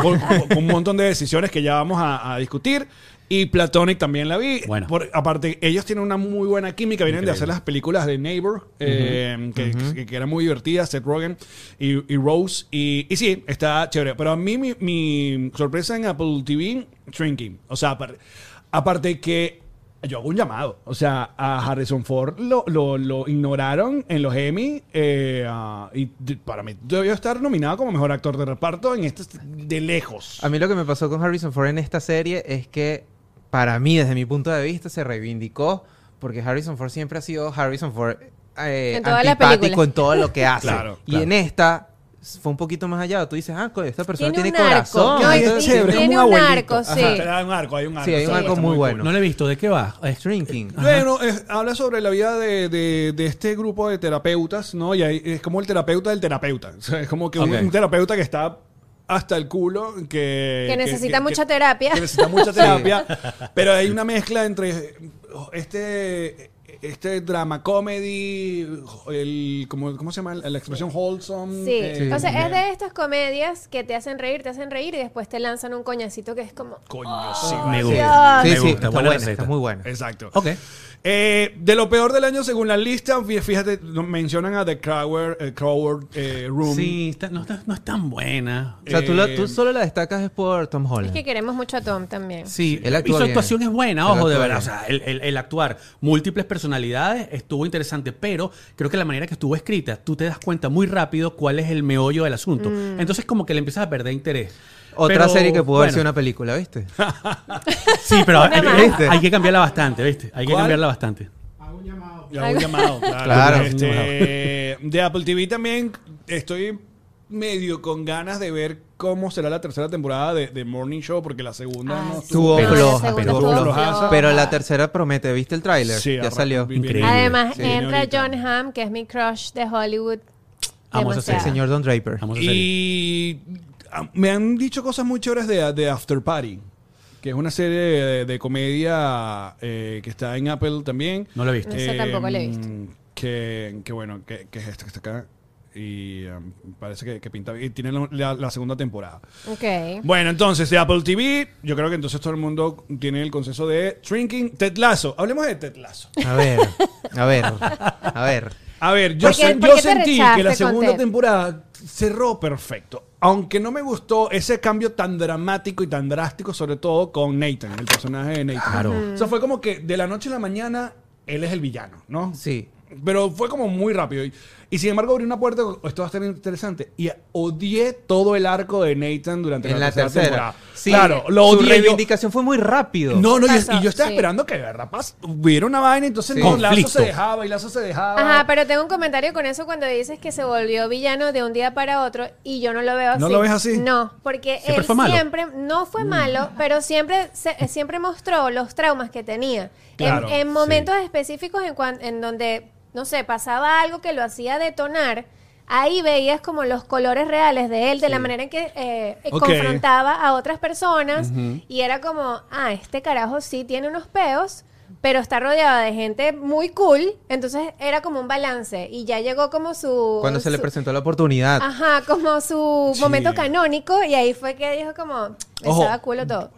con, con- con un montón de decisiones que ya vamos a, a discutir. Y Platonic también la vi. Bueno. Por- aparte, ellos tienen una muy buena química. Vienen de hacer las películas de Neighbor, eh, que, que, que eran muy divertidas. Seth Rogen y, y Rose. Y, y sí, está chévere. Pero a mí, mi, mi sorpresa en Apple TV, Shrinking. O sea, aparte, aparte que yo hago un llamado. O sea, a Harrison Ford lo, lo, lo ignoraron en los Emmy. eh, y de- para mí debió estar nominado como mejor actor de reparto en este de lejos. A mí lo que me pasó con Harrison Ford en esta serie es que, para mí, desde mi punto de vista, se reivindicó porque Harrison Ford siempre ha sido Harrison Ford eh, En antipático en todo lo que hace. Claro, y en esta fue un poquito más allá. Tú dices, ah, esta persona Tiene tiene, un arco. corazón. Es chévere, es tiene un arco, sí. Ajá, hay un arco, hay un arco. Sí, hay un arco muy bueno. No lo he visto. ¿De qué va? Es- Drinking. Bueno, es- habla sobre la vida de, de- de este grupo de terapeutas, ¿no? Y ahí es como el terapeuta del terapeuta. O sea, es como que un, terapeuta que está hasta el culo, que... Que necesita mucha terapia. Que necesita mucha [LAUGHS] terapia. Pero hay una mezcla entre este... Este drama comedy, el, como, ¿cómo se llama? La expresión wholesome. Sí. eh, o sea, es de estas comedias que te hacen reír, te hacen reír y después te lanzan un coñacito que es como... Coño, sí. Me gusta. Sí, Me sí, gusta. está Buena buena, está muy buena. Exacto. Ok. Eh, de lo peor del año según la lista, fí- fíjate, mencionan a The Crower, eh, Crower eh, Room. Sí, está- no, está- no es tan buena. O sea, tú, la- Eh, tú solo la destacas es por Tom Es Holland. que queremos mucho a Tom también. Sí, Él y su bien. actuación es buena, Él ojo, de actúa verdad. O bien. sea, el, el- el actuar múltiples personalidades estuvo interesante, pero creo que la manera que estuvo escrita, tú te das cuenta muy rápido cuál es el meollo del asunto. Mm. Entonces, como que le empiezas a perder interés. Otra Pero, serie que pudo haber sido una película, ¿viste? [LAUGHS] Sí, pero hay, hay- que cambiarla bastante, ¿viste? Hay que ¿Cuál? cambiarla bastante. Ya un llamado, claro. [LAUGHS] Claro. Este, de Apple TV también estoy medio con ganas de ver cómo será la tercera temporada de, de Morning Show, porque la segunda Ah, no sí. Estuvo Pero la floja, pero estuvo floja. Pero la tercera promete, ¿viste el tráiler? Sí, ya salió. Increíble. Además, Sí, entra señorita. John Hamm, que es mi crush de Hollywood. Amo esa Demasiado. serie. Señor Don Draper. Vamos a. Y me han dicho cosas muy chéveres de, de After Party, que es una serie de, de comedia eh, que está en Apple también. No lo he visto. Ese tampoco lo he visto. Que, que bueno, que, que es este que está acá. Y um, parece que, que pinta bien. Y tiene la, la- la segunda temporada. Ok. Bueno, entonces de Apple TV, yo creo que entonces todo el mundo tiene el consenso de Shrinking Ted Lasso. Hablemos de Ted Lasso. A ver, a ver, a ver. A ver, yo, ¿Por qué- sé- por yo sentí que la segunda temporada cerró perfecto. Aunque no me gustó ese cambio tan dramático y tan drástico, sobre todo con Nathan, el personaje de Nathan. Claro. O sea, fue como que de la noche a la mañana él es el villano, ¿no? Sí. Pero fue como muy rápido. Y, y sin embargo abrió una puerta, esto va a estar interesante. Y odié todo el arco de Nathan durante En la, la tercera, tercera. temporada. Sí, claro, lo Su odié yo. reivindicación fue muy rápido. No, no, y, yo estaba sí. esperando que de verdad pas- hubiera una vaina, entonces Sí. no, Lazo se dejaba y Lazo se dejaba. Ajá, pero tengo un comentario con eso cuando dices que se volvió villano de un día para otro y yo no lo veo así. ¿No lo ves así? No, porque Siempre él fue malo. siempre no fue malo, pero siempre se- siempre mostró los traumas que tenía. Claro, en, en momentos específicos en, cuan- en donde, no sé, pasaba algo que lo hacía detonar. Ahí veías como los colores reales de él, de la manera en que eh, eh, confrontaba a otras personas. Y era como, ah, este carajo sí tiene unos peos, pero está rodeado de gente muy cool. Entonces era como un balance. Y ya llegó como su. Cuando se le presentó la oportunidad. Ajá, como su Sí. momento canónico. Y ahí fue que dijo como, Ojo. estaba culo todo.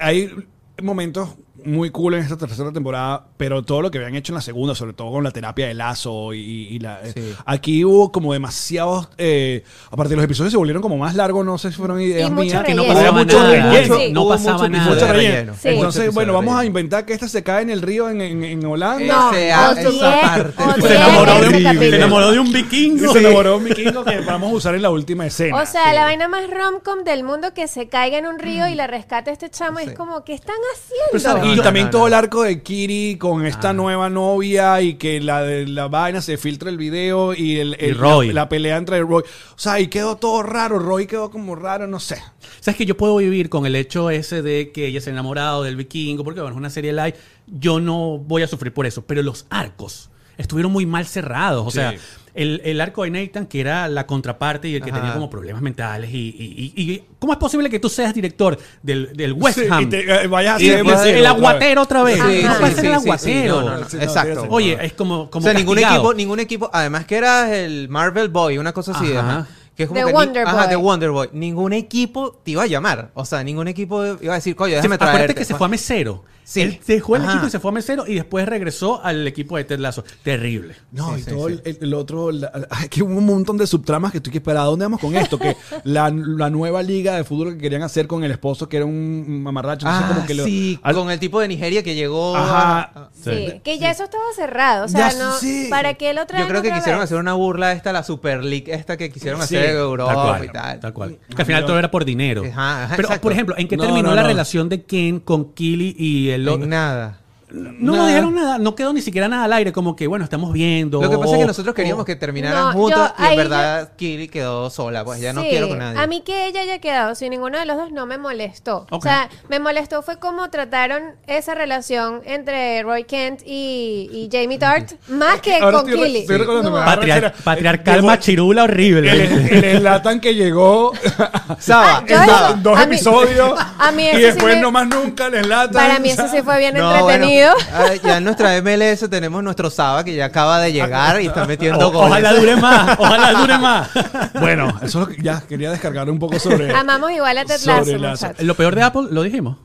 Hay momentos muy cool en esta tercera temporada, pero todo lo que habían hecho en la segunda, sobre todo con la terapia de lazo y, y la... eh. Aquí hubo como demasiados... Eh, aparte los episodios se volvieron como más largos, no sé si fueron ideas Y mucho mías. Que no pasaba mucho nada. relleno. Sí. No pasaba mucho nada. Mucho episodio de relleno. relleno. Sí. Entonces, Mucho bueno, vamos a inventar que esta se cae en el río en, en- en Holanda. No, Ese- odié- esa parte. odié Se enamoró, de un, capítulo. se enamoró de un vikingo. se enamoró un vikingo que vamos a usar en la última escena. O sea, la vaina más romcom del mundo que se caiga en un río y la rescate este chamo. Es como, ¿qué están haciendo? Y No, también no, todo el arco de Kiri con esta nueva novia y que la de la vaina se filtra el video y, el, el- Roy. La, la pelea entre Roy. O sea, y quedó todo raro. Roy quedó como raro, no sé. ¿Sabes que yo puedo vivir con el hecho ese de que ella se ha enamorado del vikingo? Porque bueno, es una serie live. Yo no voy a sufrir por eso. Pero los arcos estuvieron muy mal cerrados. O Sí. sea, el, el arco de Nathan, que era la contraparte y el que Ajá. tenía como problemas mentales. Y, y- y- y- ¿Cómo es posible que tú seas director del, del West Sí, Ham? y te- eh, vayas a ser después el aguatero otra vez. Sí, no sí, puede sí, ser el sí, sí, aguatero. no, no, no, Sí, no, exacto. Oye, es como, como o sea, ningún equipo, ningún equipo, además que era el Marvel Boy, una cosa así, Ajá. ajá, que es como The que ni- Wonder ajá, Boy. The Wonder Boy. Ningún equipo te iba a llamar, o sea, ningún equipo iba a decir, coño, déjame acuérdate que se fue a mesero. Sí. Él dejó el Ajá. equipo y se fue a mesero y después regresó al equipo de Ted Lasso. Terrible. No, Sí, y sí, todo sí. El, el otro, la- [LAUGHS] aquí hubo un montón de subtramas que tú que esperar, ¿a dónde vamos con esto? Que [LAUGHS] la, la nueva liga de fútbol que querían hacer con el esposo que era un mamarracho, entonces Ah, como que lo- sí, al- con el tipo de Nigeria que llegó Ajá. a- Sí, que ya eso estaba cerrado. O sea, Ya, no, sí. ¿para qué lo traen Yo creo que otra quisieron vez? hacer una burla esta, la Super League esta que quisieron Sí, hacer en Europa Tal cual, y tal. tal cual. Que al final todo era por dinero. Ajá, ajá, Pero, exacto. por ejemplo, ¿en qué No, terminó no, la no. relación de Ken con Killy y el otro? En nada. No, no Nada. dijeron nada, no quedó ni siquiera nada al aire, como que, bueno, estamos viendo. Lo que pasa es que nosotros queríamos o- que terminaran No, juntos yo y en ahí verdad Kiri quedó sola, pues ya no Sí, quiero con nadie. A mí que ella haya quedado sin ninguno de los dos no me molestó. Ok. O sea, me molestó fue cómo trataron esa relación entre Roy Kent y, y Jamie Tart, [LAUGHS] más que Ahora con estoy re- Killy. estoy recordando, Patriar- Arrechera. patriarcal Llegó- machirula horrible. El, el Zlatan que llegó [LAUGHS] Saba, Ah, yo en dos, dos a mí- episodios [LAUGHS] a mí y eso sí después me- no más nunca el Zlatan. Para mí eso sí fue bien No, bueno, entretenido. Ah, ya en nuestra MLS tenemos nuestro Saba que ya acaba de llegar y está metiendo O- goles. ojalá dure más, ojalá dure más. [LAUGHS] Bueno, eso es lo que ya quería descargar un poco sobre. Amamos igual a Ted Sobre. Lo peor de Apple, lo dijimos.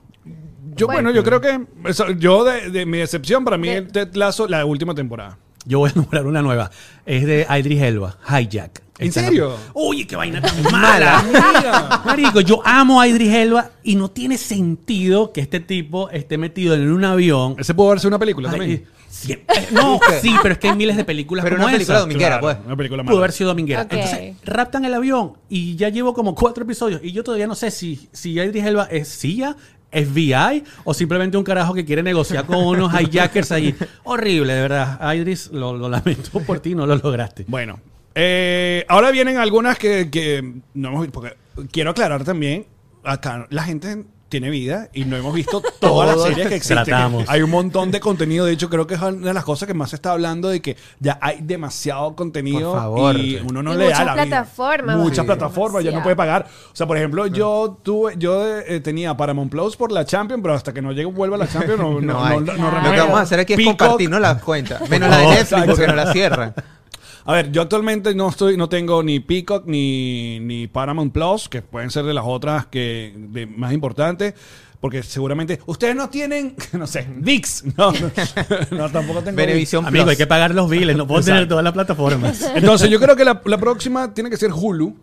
Yo, bueno, Bueno. yo creo que. eso- yo, de, de mi excepción, para mí, el Ted Lasso, la última temporada. Yo voy a [LAUGHS] nombrar una nueva. Es de Idris Elba, Hijack. ¿En Esta- serio? Uy, qué vaina tan [LAUGHS] mala. Mira. Marico, yo amo a Idris Elba y no tiene sentido que este tipo esté metido en un avión. Ese pudo verse una película Ay, también. sí, [LAUGHS] no, sí, pero es que hay miles de películas Pero como una película esa. dominguera, pues. Una película Pudo mala. haber sido dominguera. Entonces, raptan el avión y ya llevo como cuatro episodios y yo todavía no sé si, si Idris Elba es CIA, FBI o simplemente un carajo que quiere negociar con unos hijackers ahí. Horrible, de verdad. Idris, lo, lo lamento por ti, no lo lograste. Bueno, eh, ahora vienen algunas que, que no hemos porque quiero aclarar también, acá la gente tiene vida y no hemos visto [LAUGHS] todas las series que existen. tratamos. Hay un montón de contenido, de hecho creo que es una de las cosas que más se está hablando de que ya hay demasiado contenido Por favor. y uno no Y le da muchas la vida. plataformas, Muchas Sí. plataformas, ya no puede pagar. O sea, por ejemplo, yo tuve yo eh, tenía Paramount Plus por la Champions, pero hasta que no llegue vuelva la Champions [LAUGHS] no no No no, no, no. Lo que vamos a hacer aquí es Peacock, compartirnos las cuentas. Menos la de Netflix Exacto. porque nos la cierran. A ver, yo actualmente no estoy, no tengo ni Peacock ni, ni Paramount Plus, que pueden ser de las otras que de más importantes, porque seguramente ustedes no tienen, [LAUGHS] no sé, VIX. No, no, [LAUGHS] no, tampoco tengo. ViX. Venevisión Amigo, Plus. hay que pagar los biles, no puedo Exacto. tener todas las plataformas. Entonces, yo creo que la, la próxima tiene que ser Hulu.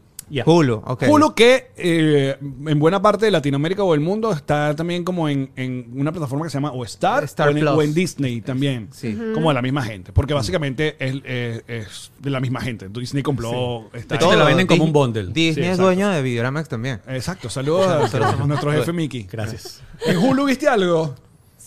Hulu, ok. Hulu que eh, en buena parte de Latinoamérica o el mundo está también como en, en una plataforma que se llama o Star, Star o, en, Plus. o en Disney también. Sí. Como de la misma gente. Porque básicamente es, es- es de la misma gente. Disney compró De Star. hecho, te la venden como un bundle. Disney Sí, es exacto. dueño de Videoramax también. Exacto, saludos a, [LAUGHS] a nuestro jefe Mickey. Gracias. [LAUGHS] ¿En Hulu viste algo?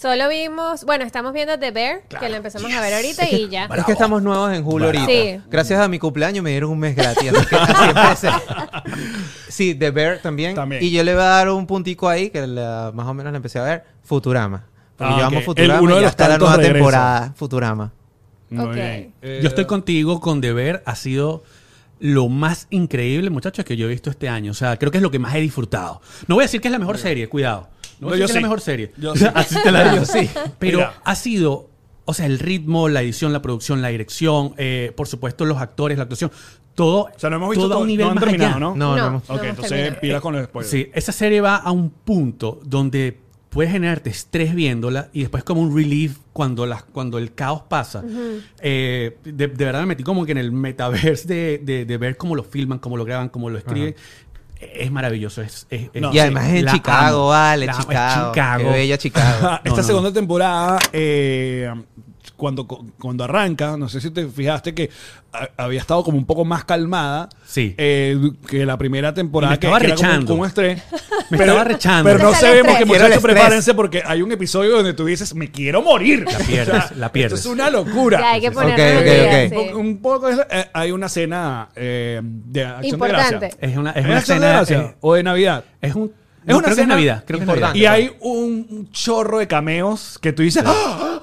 Solo vimos, bueno, estamos viendo The Bear, que lo empezamos a ver ahorita y ya. Es que estamos nuevos en Hulu ahorita. Sí. Gracias a mi cumpleaños me dieron un mes gratis. Así que así empecé. [LAUGHS] Sí, The Bear también. También. Y yo le voy a dar un puntico ahí, que la- más o menos la empecé a ver. Futurama. Porque Ah, yo amo ok. Futurama El- uno de y ya los está la tantos nueva regresos. temporada. Futurama. Muy Ok. bien. Eh, Yo estoy contigo con Deber, ha sido lo más increíble, muchachos, que yo he visto este año. O sea, creo que es lo que más he disfrutado. No voy a decir que es la mejor serie, cuidado. No No, yo que es sí. la mejor serie. Yo sí. [LAUGHS] Así te la digo. sí. [LAUGHS] Pero Mira. ha sido, o sea, el ritmo, la edición, la producción, la dirección, eh, por supuesto, los actores, la actuación, todo. O sea, no hemos visto todo a todo, un nivel no han más terminado, allá. ¿no? No, no, No. hemos- Ok, entonces pilas con los spoilers. Sí, esa serie va a un punto donde puede generarte estrés viéndola y después como un relief cuando, las, cuando el caos pasa. Eh, de, de verdad me metí como que en el metaverse de, de- de ver cómo lo filman, cómo lo graban, cómo lo escriben. Es maravilloso. Es, es- es- No, y además es en Chicago, amo. vale, La amo. Es Chicago. Chicago. Qué bella Chicago. [LAUGHS] Esta no. segunda temporada, eh, cuando, cuando arranca, no sé si te fijaste que a- había estado como un poco más calmada Sí. eh, que la primera temporada, Me que, estaba que era como, rechando. como un estrés. [LAUGHS] Me estaba rechando. Pero no. Quiero el muchachos prepárense porque hay un episodio donde tú dices, me quiero morir. La [LAUGHS] pierdes, la pierdes. Esto es una locura. Ya hay que Ok, ponernos ok, al día, ok. sí. Un, poco es- eh, hay una escena eh, de acción Importante. de gracia. Es una, es ¿Es una acción de gracia o de Navidad. es un. Es no, una creo que es Navidad. Creo que es Navidad. importante. Y hay un chorro de cameos que tú dices, ¡Ah!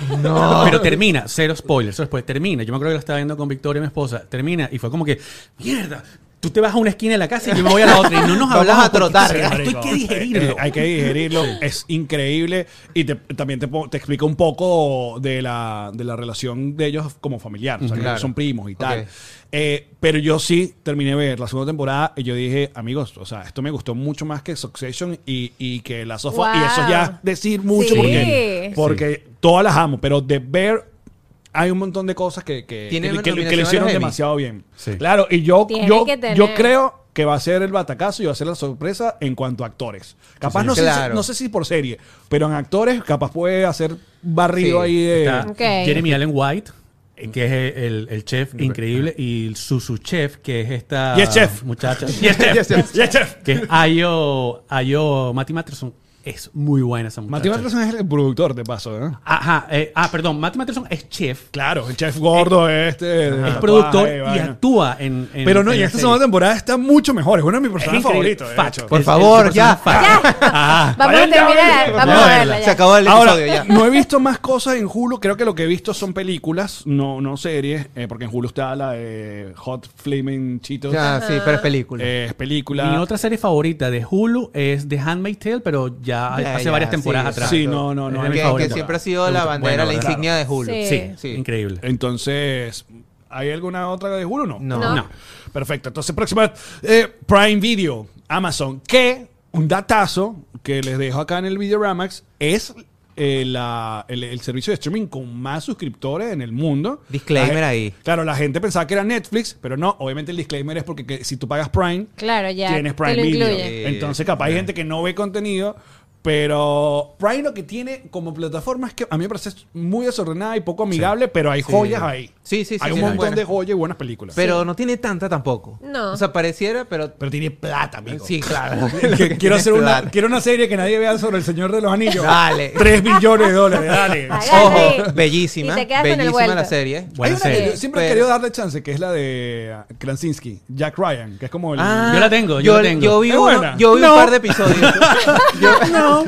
[LAUGHS] No. Pero termina, cero spoilers. Después termina. Yo me acuerdo que lo estaba viendo con Victoria, mi esposa. Termina y fue como que, mierda. Tú te vas a una esquina de la casa y yo me voy a la otra. Y no nos [LAUGHS] Vamos hablamos a trotar. Esto hay que digerirlo. Eh, hay que digerirlo. [LAUGHS] Es increíble. Y te- también te, te explica un poco de la, de la relación de ellos como familiar. O sea, que son primos y tal. Eh, pero yo sí terminé de ver la segunda temporada y yo dije, amigos, o sea, esto me gustó mucho más que Succession y, y que la sofá. Y Wow. eso ya decir mucho Sí. porque, porque todas las amo. Pero de ver hay un montón de cosas que, que, Tiene que, que- que nominación le hicieron Emmy. demasiado bien. Sí. Claro, y yo, Tiene yo, que tener. yo creo que va a ser el batacazo y va a ser la sorpresa en cuanto a actores. Capaz sí. no, sé, Claro. no sé si por serie, pero en actores capaz puede hacer barrido Sí. ahí de... Está Ok. Jeremy Allen White, eh, que es el, el chef increíble, y su, su chef, que es esta Yes, chef. muchacha. [LAUGHS] Yes, chef. Yes, chef. Yes, chef. que es Ayo, Ayo Matty Matterson. Es muy buena esa muchacha. Matthew Matterson es el productor, de paso, ¿no? Ajá, eh, ah, perdón, Matthew Matterson es chef, Claro, el chef gordo este. de es tatuaje, productor y actúa en, en- Pero no, en y esta segunda temporada está mucho mejor. Es uno de mis Es personajes favoritos, de hecho. Por Es- favor, es ya. fact. Ya. Ajá. [LAUGHS] Vamos a ya, terminar. Vamos Ya, a verla. verla Se ya. acabó el Ahora, episodio ya. no he visto más cosas en Hulu. Creo que lo que he visto son películas, no, no series. eh, porque en Hulu está la de Hot Flaming Cheetos. Ya, sí, pero es película. Eh, es película. Mi otra serie favorita de Hulu es The Handmaid's Tale, pero ya Ya, hace ya, varias temporadas sí, atrás. Sí, no, no, no. Que, que siempre ha sido la bandera, Bueno, la claro. insignia de Hulu. Sí. Sí, Sí. increíble. Entonces, ¿hay alguna otra de Hulu o no? No. No. Perfecto. Entonces, próxima. eh, Prime Video, Amazon. Que un datazo que les dejo acá en el Videoramax es eh, la- el, el servicio de streaming con más suscriptores en el mundo. Disclaimer La- ahí. Claro, la gente pensaba que era Netflix, pero no. Obviamente el disclaimer es porque que si tú pagas Prime, Claro, ya. tienes Prime Video. incluye. Entonces, capaz hay gente que no ve contenido. Pero Prime lo que tiene como plataforma es que a mí me parece muy desordenada y poco amigable, pero hay Sí. joyas ahí. Sí, sí, sí, Hay un sí, montón buenas. de joyas y buenas películas. Pero no tiene tanta tampoco. No. O sea, pareciera, pero. Pero tiene plata, amigo. Sí, claro. [LAUGHS] Que quiero hacer una, Plata. quiero una serie que nadie vea sobre el Señor de los Anillos. Dale. 3 billones de dólares, [LAUGHS] dale. Ojo, bellísima. Y te quedas con el Bellísima la serie. Hay Buena que serie. yo siempre he Pero- querido darle chance, que es la de uh, Krasinski, Jack Ryan, que es como el... Ah, Yo la tengo, yo la tengo. Yo vi, ¿Es uno- buena? yo vi No. un par de episodios. [LAUGHS] yo,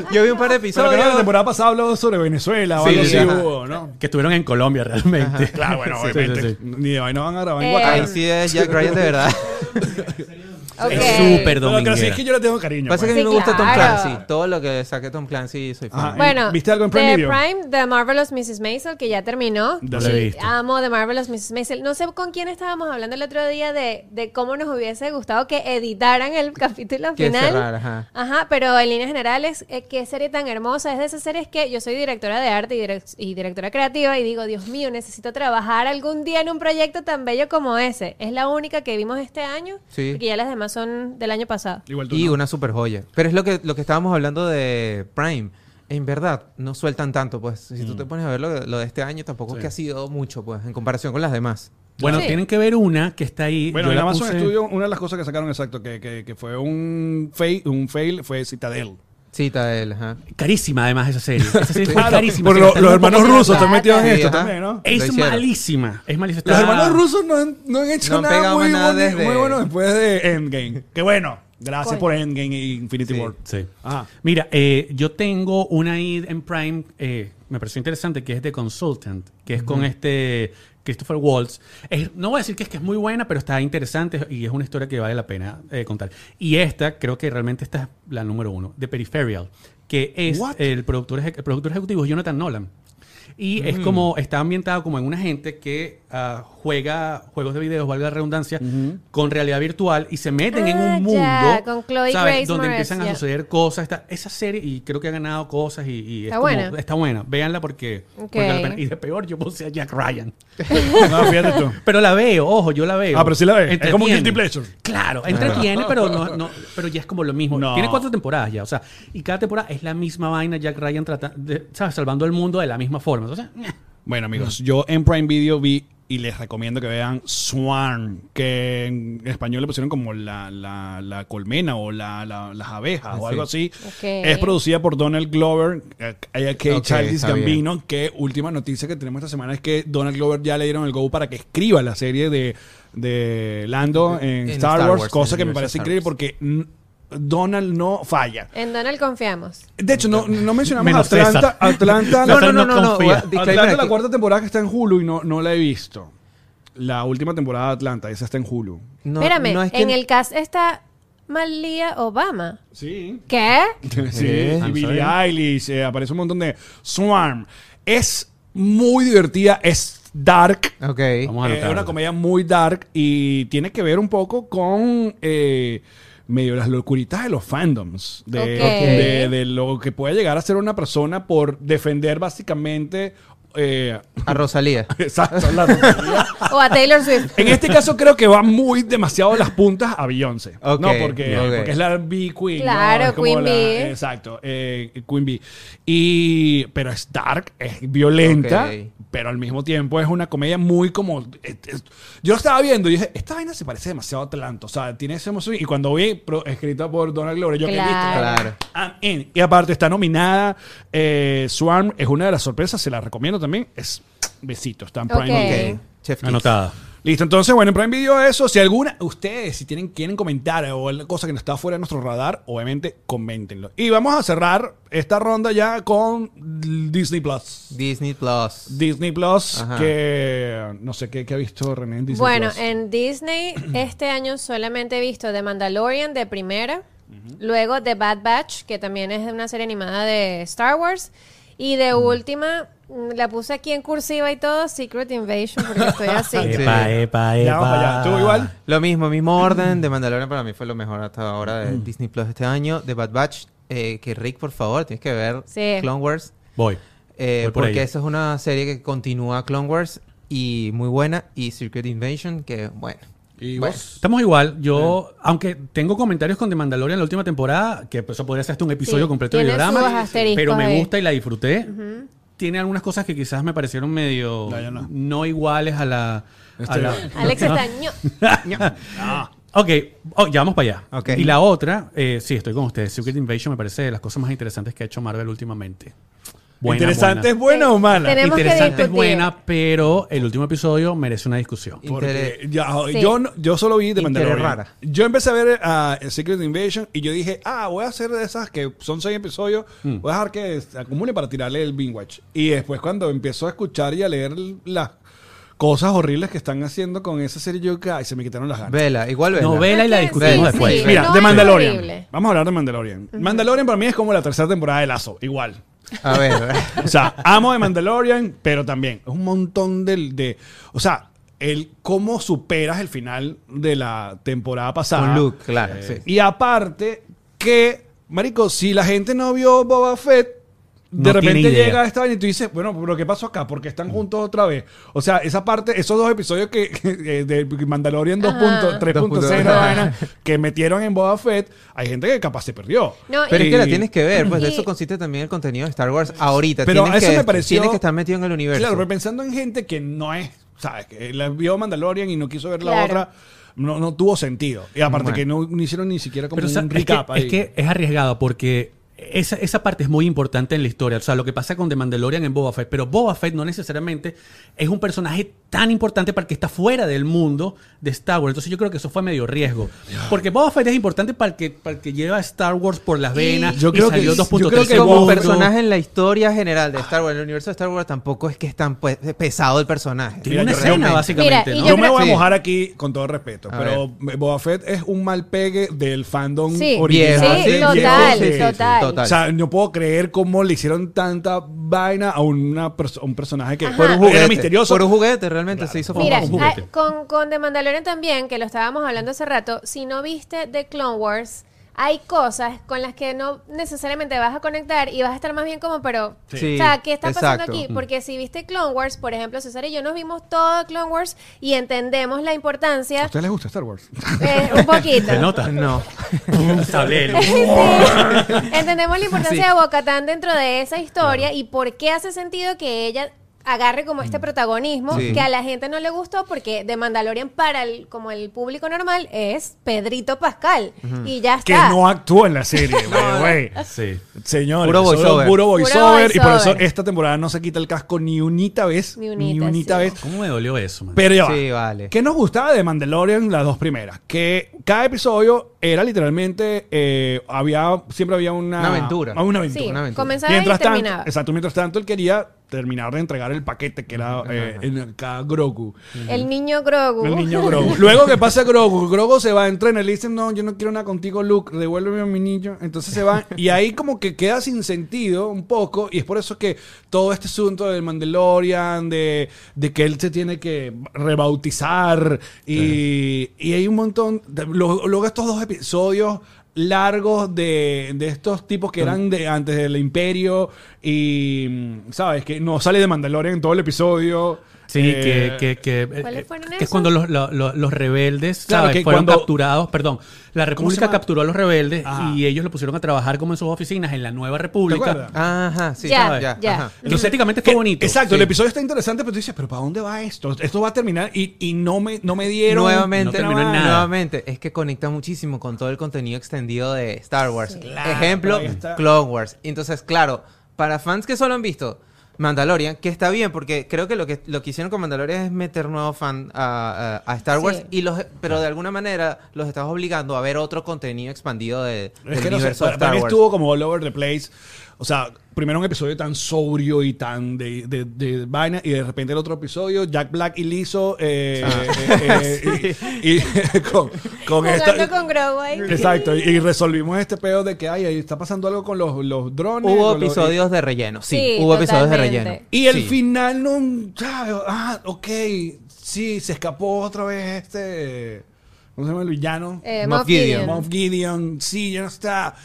[LAUGHS] yo vi un par de Pero creo que la episodios. temporada pasada habló sobre Venezuela o Sí, algo sí, así ajá. hubo, ¿no? Que estuvieron en Colombia realmente. Claro, bueno, obviamente. sí, sí. Ni de vaina van a grabar en Eh. Ahí sí es Jack Ryan de verdad. [LAUGHS] Es súper Pero dominguera. Krasinski yo le tengo cariño. Pasa que pues. a mí Sí, me gusta Tom claro. Clancy. Todo lo que saque Tom Clancy soy fan. Ajá. Bueno, ¿Viste algo en Prime de Video? Prime, The Marvelous Mrs. Maisel, que ya terminó. No Sí, visto. Amo The Marvelous Mrs. Maisel. No sé con quién estábamos hablando el otro día de, de cómo nos hubiese gustado que editaran el [LAUGHS] capítulo Que final. cerrar, ajá. Ajá, pero en líneas generales, eh, qué serie tan hermosa. Es de esas series que yo soy directora de arte y, direc- y directora creativa y digo, Dios mío, necesito trabajar algún día en un proyecto tan bello como ese. Es la única que vimos este año, Sí. porque ya las demás son del año pasado. Igual tú Y no. una super joya. Pero es lo que, lo que estábamos hablando de Prime. En verdad, no sueltan tanto, pues. Si Mm. tú te pones a ver lo, de- lo de este año, tampoco es que ha sido mucho, pues, en comparación con las demás. Bueno, Sí. tienen que ver una que está ahí. Bueno, en la Amazon puse- Studio, una de las cosas que sacaron exacto, que, que, que fue un fail, un fail, fue Citadel. Citadel, ajá. Carísima además esa serie. Esa serie [LAUGHS] fue Claro, carísima. por lo- los hermanos poco de rusos plata. están metidos en Sí, esto ajá. también, ¿no? Lo Es hicieron. malísima. Es malísima. Los Está- hermanos rusos no han, no han hecho No han nada pegado muy, nada boni- desde- muy bueno después de Endgame. Que bueno, gracias Coño. por Endgame y Infinity Sí. War. Sí. Ajá. Mira, eh, yo tengo una ahí en Prime, eh, me pareció interesante, que es The Consultant, que es con este Christopher Waltz. Es- no voy a decir que es que es muy buena, pero está interesante y es una historia que vale la pena eh, contar. Y esta, creo que realmente esta es la número uno, The Peripheral, que es What? el productor, el productor ejecutivo Jonathan Nolan. Y es como, está ambientado como en una gente que ah, juega juegos de videos, valga la redundancia, con realidad virtual y se meten en Ah, un mundo, con Chloe ¿sabes? Grace donde empiezan a suceder cosas. Está, esa serie, y creo que ha ganado cosas y, y es Está como- buena. está buena. Véanla porque, Ok. porque vale la pena. Y de peor, yo puse a Jack Ryan. [LAUGHS] No, fíjate tú. [LAUGHS] Pero la veo, ojo, yo la veo. Ah, pero sí la ves. Es como Entretiene. guilty pleasure. Claro, entretiene, pero no, [LAUGHS] no, pero ya es como lo mismo. No. Tiene cuatro temporadas ya, o sea, y cada temporada es la misma vaina, Jack Ryan trata de, ¿sabes? salvando el mundo de la misma forma. Entonces, Bueno, amigos, yo en Prime Video vi y les recomiendo que vean Swarm, que en español le pusieron como la, la, la colmena o la, la- las abejas o sí. algo así. Es producida por Donald Glover, eh, a.k.a. Ok, Childish está bien. Gambino, que última noticia que tenemos esta semana es que Donald Glover ya le dieron el go para que escriba la serie de, de Lando en, En Star, Star Wars, Wars, cosa que me parece increíble porque Donald no falla. En Donald confiamos. De hecho, no, no mencionamos Menos Atlanta. César. Atlanta, No, no, no, no no. no. Atlanta, la cuarta temporada que está en Hulu y no, no la he visto. La última temporada de Atlanta, esa está en Hulu. No, Espérame, no es que- en el cast está Malia Obama. Sí. ¿Qué? sí. [LAUGHS] Y Billie. Eilish, eh, aparece un montón de Swarm. Es muy divertida, es dark. Ok. vamos a Eh, es una comedia muy dark y tiene que ver un poco con eh, medio las locuritas de los fandoms. De, de- de lo que puede llegar a ser una persona por defender básicamente eh, A Rosalía. [LAUGHS] exacto, la Rosalía. [LAUGHS] O a Taylor Swift. En este caso creo que va muy demasiado las puntas a Beyoncé. Ok, no, porque, es la B Queen. Claro, Queen la- Bee. Exacto, eh, Queen Bee. Y, pero es dark, es violenta, pero al mismo tiempo es una comedia muy como... es- es- yo lo estaba viendo y dije, esta vaina se parece demasiado a Atlanta. O sea, tiene ese emoción. Y cuando vi, pro- escrita por Donald Glover, yo que listo. Claro. Claro. I'm in. Y aparte está nominada. eh, Swarm es una de las sorpresas, se la recomiendo también. Es besito, está en Prime Ok. Video. Ok. Chef Kiss. Anotada. Listo, entonces, bueno, en Prime Video eso. Si alguna, ustedes, si tienen, quieren comentar o alguna cosa que no está fuera de nuestro radar, obviamente, coméntenlo. Y vamos a cerrar esta ronda ya con Disney Plus. Disney Plus. Disney Plus, Ajá. que no sé qué, qué ha visto René en Disney Bueno, Plus. en Disney [CLEARS THROAT] este año solamente he visto The Mandalorian de primera, luego The Bad Batch, que también es una serie animada de Star Wars, y de última, la puse aquí en cursiva y todo, Secret Invasion, porque estoy así. [LAUGHS] Epa, epa, Ya vamos allá. ¿Tú igual? Lo mismo, mismo orden. De Mandalorian para mí fue lo mejor hasta ahora de Disney Plus este año. De Bad Batch, eh, que Rick, por favor, tienes que ver Sí. Clone Wars. Voy. eh, Voy por porque esa es una serie que continúa Clone Wars y muy buena. Y Secret Invasion, que bueno. ¿Y Bueno. vos? Estamos igual. Yo, aunque tengo comentarios con The Mandalorian en la última temporada, que eso podría ser hasta un episodio Sí, completo de drama, pero me ahí. gusta y la disfruté. Tiene algunas cosas que quizás me parecieron medio No, no. no iguales a la. a la- [LAUGHS] Alex está... ño. [LAUGHS] Ok, oh, ya vamos para allá. Ok. Y la otra, eh, sí, estoy con ustedes. Secret Invasion me parece de las cosas más interesantes que ha hecho Marvel últimamente. Buena, ¿Interesante es buena. buena o mala? Tenemos que Interesante es buena, pero el último episodio merece una discusión. Porque Inter- ya, Sí. yo, no- yo solo vi de Mandalorian. rara. Yo empecé a ver a Secret Invasion y yo dije, ah, voy a hacer de esas que son seis episodios, Mm. voy a dejar que se acumule para tirarle el binge watch. Y después cuando empiezo a escuchar y a leer las cosas horribles que están haciendo con esa serie, yo que ay, se me quitaron las ganas. Vela, igual vela. Novela y la discutimos sí, después. sí, Mira, no de es Mandalorian. horrible. Vamos a hablar de Mandalorian. Mandalorian para mí es como la tercera temporada de Lazo, igual. A ver. O sea, amo de Mandalorian, pero también es un montón del, de... O sea, el cómo superas el final de la temporada pasada. Con Luke, claro. sí. Y aparte que, marico, si la gente no vio Boba Fett, de No repente llega esta vaina y tú dices, bueno, pero ¿qué pasó acá? Porque están juntos otra vez. O sea, esa parte, esos dos episodios que, que- [LAUGHS] de Mandalorian 2.0, 3.0, Ajá. vaina, [LAUGHS] que metieron en Boba Fett, hay gente que capaz se perdió. No, Pero y- es que la tienes que ver, pues de eso consiste también el contenido de Star Wars ahorita. Pero tienes eso que, me pareció- Tienes que estar metido en el universo. Claro, pero pensando en gente que no es, ¿sabes? Que la vio Mandalorian y no quiso ver la Claro. otra, no, no tuvo sentido. Y aparte Bueno. que no, no hicieron ni siquiera como Pero o sea, un es, que, recap ahí. es que es arriesgado porque esa, esa parte es muy importante en la historia. O sea, lo que pasa con The Mandalorian en Boba Fett. Pero Boba Fett no necesariamente es un personaje tan importante para el que está fuera del mundo de Star Wars. Entonces yo creo que eso fue medio riesgo. Porque Boba Fett es importante para el que, para el que lleva a Star Wars por las venas. yo y creo que- salió yo 2.3 creo que como Boba- personaje en la historia general de Star Wars, en el universo de Star Wars tampoco es que es tan pues, pesado el personaje. Tiene una escena, realmente- básicamente. Mira, y ¿no? Yo me voy a Sí. mojar aquí con todo respeto, A pero Boba Fett es un mal pegue del fandom Sí, original. Sí, sí, total, total. Total. O sea, no puedo creer cómo le hicieron tanta vaina a una perso- a un personaje que Ajá. Por un era juguete. misterioso. Por un juguete, realmente se hizo Mira, famoso. un juguete. ah, con, con The Mandalorian también, que lo estábamos hablando hace rato, si no viste The Clone Wars, hay cosas con las que no necesariamente vas a conectar y vas a estar más bien como, pero, Sí. o sea, ¿qué está pasando exacto. aquí? Porque si viste Clone Wars, por ejemplo, César y yo nos vimos todo Clone Wars y entendemos la ¿A importancia, usted le gusta Star Wars? eh, un poquito. [LAUGHS] ¿Se nota? No. [LAUGHS] Sablero. Sí. Entendemos la importancia Sí. de Bocatán dentro de esa historia y por qué hace sentido que ella agarre como este protagonismo Sí. que a la gente no le gustó porque de Mandalorian para el como el público normal es Pedrito Pascal y ya que está. no actuó en la serie, güey, güey. [LAUGHS] Sí. Señores, Puro voiceover. puro voiceover, y por eso esta temporada no se quita el casco ni unita vez, Ni ni unita, unita sí. vez. ¿Cómo me dolió eso, man? Pero ya. Sí, vale. ¿Qué nos gustaba de Mandalorian las dos primeras? Que cada episodio era literalmente eh, había siempre había una Una aventura. Ah, Una aventura. Sí, una aventura. comenzaba Mientras y tanto, exacto, mientras tanto él quería terminar de entregar el paquete que era eh, en cada Grogu. El niño Grogu. El niño Grogu. Luego que pasa Grogu, Grogu se va a entrenar y le dicen, no, yo no quiero nada contigo, Luke, devuélveme a mi niño. Entonces se va y ahí como que queda sin sentido un poco y es por eso que todo este asunto del Mandalorian, de, de que él se tiene que rebautizar y, y hay un montón, de- luego estos dos episodios largos de, de estos tipos que eran de antes del imperio y, ¿sabes? Que no sale de Mandalorian en todo el episodio. Sí, Eh, que, que, que, ¿Cuáles eh, fueron que es esos? cuando los, los- los- rebeldes Claro, ¿sabes? que fueron cuando- capturados, perdón, la República llama? capturó a los rebeldes Ajá. y ellos lo pusieron a trabajar como en sus oficinas en la nueva ¿Te República. acuerdas? Ajá, sí, Ya, ya, ya. ajá. Entonces, éticamente fue bonito. Exacto, Sí. el episodio está interesante, pero tú dices, ¿pero para dónde va esto? Esto va a terminar y, y no, me, no me dieron. No nuevamente, terminó en nada. nuevamente, es que conecta muchísimo con todo el contenido extendido de Star Wars. Claro, Ejemplo, ahí está. Clone Wars. Entonces, claro, para fans que solo han visto Mandalorian, que está bien, porque creo que lo que, lo que hicieron con Mandalorian es meter nuevos fans a, a- a Star Wars, Sí. y los, pero de alguna manera los estás obligando a ver otro contenido expandido de, Es del que no sé, universo para, de para Star mí Wars. estuvo como all over the place. O sea, primero un episodio tan sobrio y tan de, de, de vaina, y de repente el otro episodio, Jack Black y Lizzo, eh, Ah. eh, eh, [LAUGHS] y, y [LAUGHS] con, con esta. con. Exacto, y, y resolvimos este pedo de que ay, ahí está pasando algo con los, los drones. Hubo los- episodios de relleno, sí, Sí, hubo episodios de relleno. Y el Sí. final no. Ah, ok. Sí, se escapó otra vez este. ¿Cómo se llama el villano? Eh, Moff Moff Gideon. Gideon. Moff Gideon. Sí, ya no está.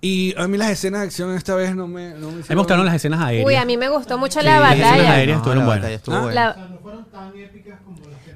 Y a mí las escenas de acción esta vez no me. No me A mí me gustaron las escenas aéreas. Uy, a mí me gustó mucho Sí, la las escenas batalla. aéreas estuvieron la buenas. batalla estuvo Ah, buena. La-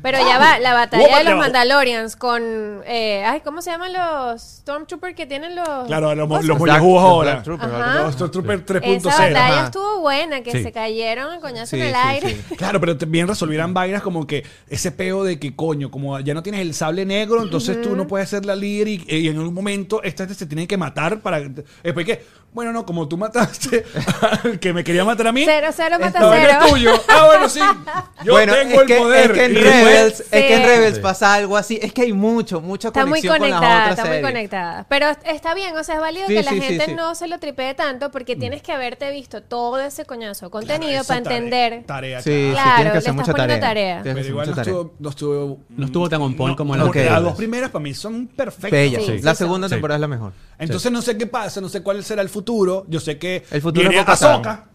Pero ya va, la batalla de los. Mandalorians con. eh, ay, ¿cómo se llaman los Stormtroopers que tienen los. Claro, los, los mollejugos los ahora. Ajá. Los Stormtrooper Esa 3.0. batalla Ajá. estuvo buena, que Sí. se cayeron el coñazo Sí, en el sí, aire. sí. [LAUGHS] Claro, pero también resolvieran vainas como que ese peo de que coño, como ya no tienes el sable negro, entonces tú no puedes ser la líder y, y en algún momento esta gente se tiene que matar para. Después que, bueno, no, como tú mataste [LAUGHS] al que me quería matar a mí. Cero, cero, mata vaina cero. es tuyo. Ah, bueno, sí. [LAUGHS] Yo bueno, tengo es el que, poder. Es que en Rebels, es que en. Rebels Sí. pasa algo así. Es que hay mucho, mucha Está muy conexión con las conectada, otras está muy conectada. Pero está bien, o sea, es válido Sí, que la gente sí. no se lo tripee tanto porque tienes que haberte visto todo ese coñazo de contenido Esa para tarea- entender. Tarea, Sí, claro. sí, Claro, tienes que le hacer estás mucha poniendo tarea. Pero igual no estuvo, no estuvo. No estuvo tan on point como las porque otras. Las dos primeras para mí son perfectas. Bellas. Sí, sí, la segunda temporada es la mejor. Entonces no sé qué pasa, no sé cuál será el futuro. Yo sé que El futuro viene. Ahsoka,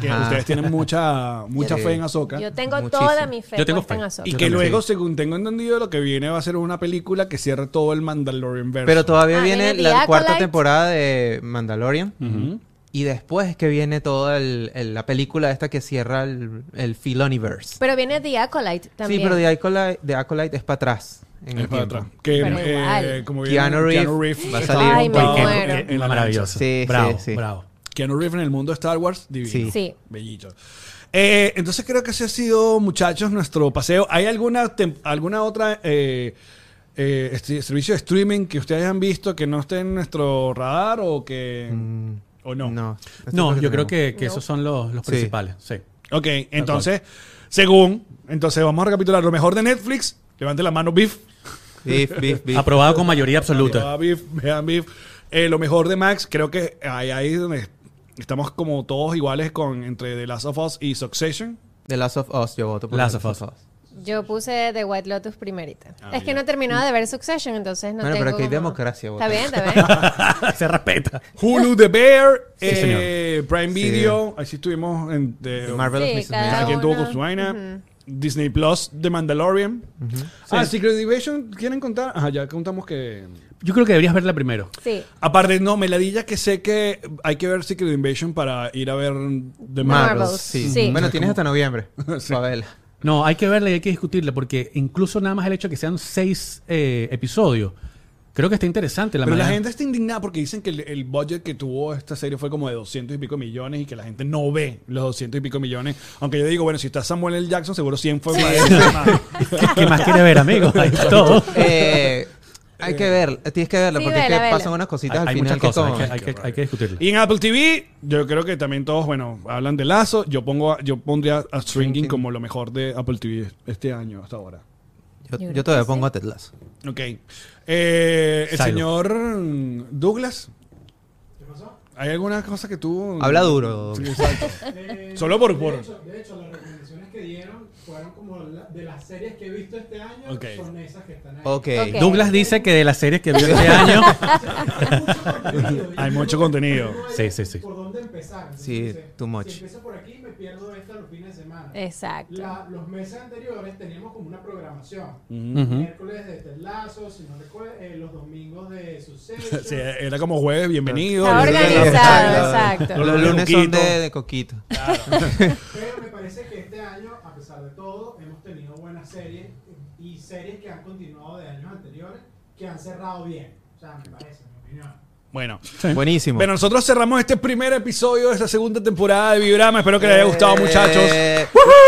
que ustedes tienen mucha [LAUGHS] mucha Sí. fe en Ahsoka. Yo tengo Muchísimo. toda mi fe Yo tengo fe. en Ahsoka. Y que luego, sí. según tengo entendido, lo que viene va a ser una película que cierre todo el Mandalorian verso. Pero todavía Ah, viene la The cuarta Acolyte. temporada de Mandalorian. Ujú. Y después es que viene toda el- el- la película esta que cierra el, el Filoniverse. Pero viene The Acolyte también. Sí, pero The Acolyte, The Acolyte es para atrás. En Es el para atrás. Que, Pero eh, igual. como viene Keanu Reeves va a está salir. Ay, me montado Qué- muero. en- la maravilloso. Sí, bravo, sí, sí. bravo. Keanu Reeves en el mundo de Star Wars, divino. Sí. Sí. Bellito. Eh, entonces creo que ese ha sido, muchachos, nuestro paseo. ¿Hay alguna, tem- alguna otra eh, eh, este- servicio de streaming que ustedes hayan visto que no esté en nuestro radar o que... Mm, ¿O no? No, No, yo creo que, que No. esos son los, los Sí. principales. Sí. Ok, entonces, según, entonces vamos a recapitular lo mejor de Netflix. Levante la mano, Beef. Beef, [LAUGHS] beef, beef. Aprobado con mayoría absoluta. Vean Beef, vean Beef. Eh, lo mejor de Max, creo que ahí, ahí donde estamos como todos iguales con entre The Last of Us y Succession. The Last of Us, yo voto por Last of Us. Yo puse The White Lotus primerita. Ah, es que ya. no he terminado de ver Succession, entonces no Bueno, tengo pero aquí hay como- democracia, Está bien, está [LAUGHS] bien. Se respeta. Hulu The Bear, eh, señor. Prime Sí. Video, así estuvimos en de, The Marvelous Sí, Mrs. cada Maisel. Aquí tuvo con su vaina. Disney Plus The Mandalorian. Ah, Secret Invasion, ¿quieren contar? Ajá, ya contamos que. Yo creo que deberías verla primero. Sí. Aparte, no, me ladilla que sé que hay que ver Secret Invasion para ir a ver The Marvels. Marvels. Sí. Sí. Bueno, tienes hasta noviembre. [LAUGHS] Sí. para verla. No, hay que verla y hay que discutirla porque incluso nada más el hecho de que sean seis eh, episodios, creo que está interesante la Pero la gente está indignada porque dicen que el, el budget que tuvo esta serie fue como de 200 y pico millones y que la gente no ve los 200 y pico millones. Aunque yo digo, bueno, si está Samuel L. Jackson, seguro 100 fue para [LAUGHS] él. ¿Qué más quiere ver, amigo? [LAUGHS] Todo. Eh, hay que verla, tienes que verla Sí, porque es que vela. pasan unas cositas Hay, al hay final muchas que cosas, que, hay, que, hay que discutirla. Y en Apple TV, yo creo que también todos, bueno, hablan de Lazo. Yo pongo, yo pondría a Stringing como lo mejor de Apple TV este año hasta ahora. Yo, Yo yo creo todavía pongo sí. a Ted Lasso. Ok. Eh, el Silo. señor Douglas. ¿Hay alguna cosa que tú... Habla duro. Sí, exacto. [LAUGHS] Solo por... por... De hecho, de hecho, las recomendaciones que dieron fueron como la- de las series que he visto este año, Ok. son esas que están ahí. Ok. Ok. Douglas dice que de las series que vio este año. [LAUGHS] Hay mucho contenido. [LAUGHS] Sí, sí, sí. ¿Por dónde empezar? Entonces, Sí, too much. Si empiezo por aquí, me pierdo esta los fines de semana. Exacto. La- los meses anteriores teníamos como una programación. Ujú. Miércoles de Telazo, si no recuerdo, eh, los domingos de Succession. [LAUGHS] Sí, era como jueves, bienvenido. Está organizado, exacto. Los Los lunes son de, de coquito. Pero me parece que este año, pesar de todo, hemos tenido buenas series y series que han continuado de años anteriores que han cerrado bien. O sea, me parece, en mi opinión. Bueno. Buenísimo. Pero nosotros cerramos este primer episodio de esta segunda temporada de Videorama. Espero que les haya gustado, Eh, muchachos.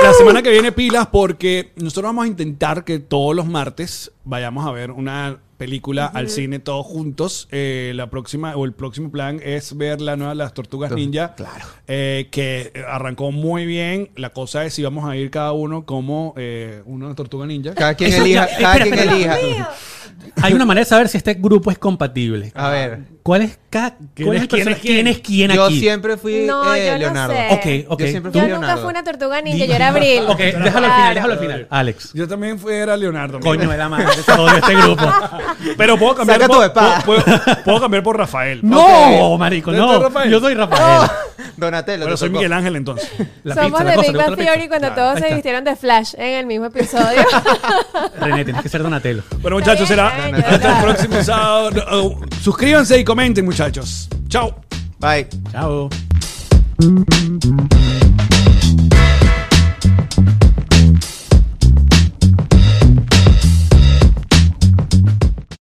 La semana que viene pilas porque nosotros vamos a intentar que todos los martes vayamos a ver una película al cine todos juntos. Eh, la próxima o el próximo plan es ver la nueva de Las Tortugas Ninja. Claro. Eh, que arrancó muy bien. La cosa es si vamos a ir cada uno como eh, de Tortuga Ninja. Cada quien Eso elija. ya- cada espera, quien espera. elija. Hay una manera de saber si este grupo es compatible. A ver. ¿Cuál es, cada, ¿Quién cuál es el quién es quién? quién es quién Yo aquí? siempre fui No, eh, yo no Leonardo. sé. Ok, ok. Yo siempre fui Yo Leonardo. nunca fui una tortuga ninja, yo era Abril. [LAUGHS] Ok, déjalo al final, déjalo al final. Alex. Yo también fui era Leonardo. Coño de la madre, odia este grupo. [LAUGHS] Pero puedo cambiar Saca por, tu espada. puedo, puedo- puedo cambiar por Rafael. No, marico, ¿Tú eres no. Rafael? Yo soy Rafael. [LAUGHS] Donatello. Te soy tocó. Miguel Ángel entonces. La Somos pizza, la de cosa, Big ¿le Bang gusta la Theory cuando Claro, todos ahí se está. vistieron de Flash en el mismo episodio. René, tienes que ser Donatello. Bueno, muchachos, será hasta el próximo sábado. No, uh, Suscríbanse y comenten, muchachos. Chao. Bye. Chao.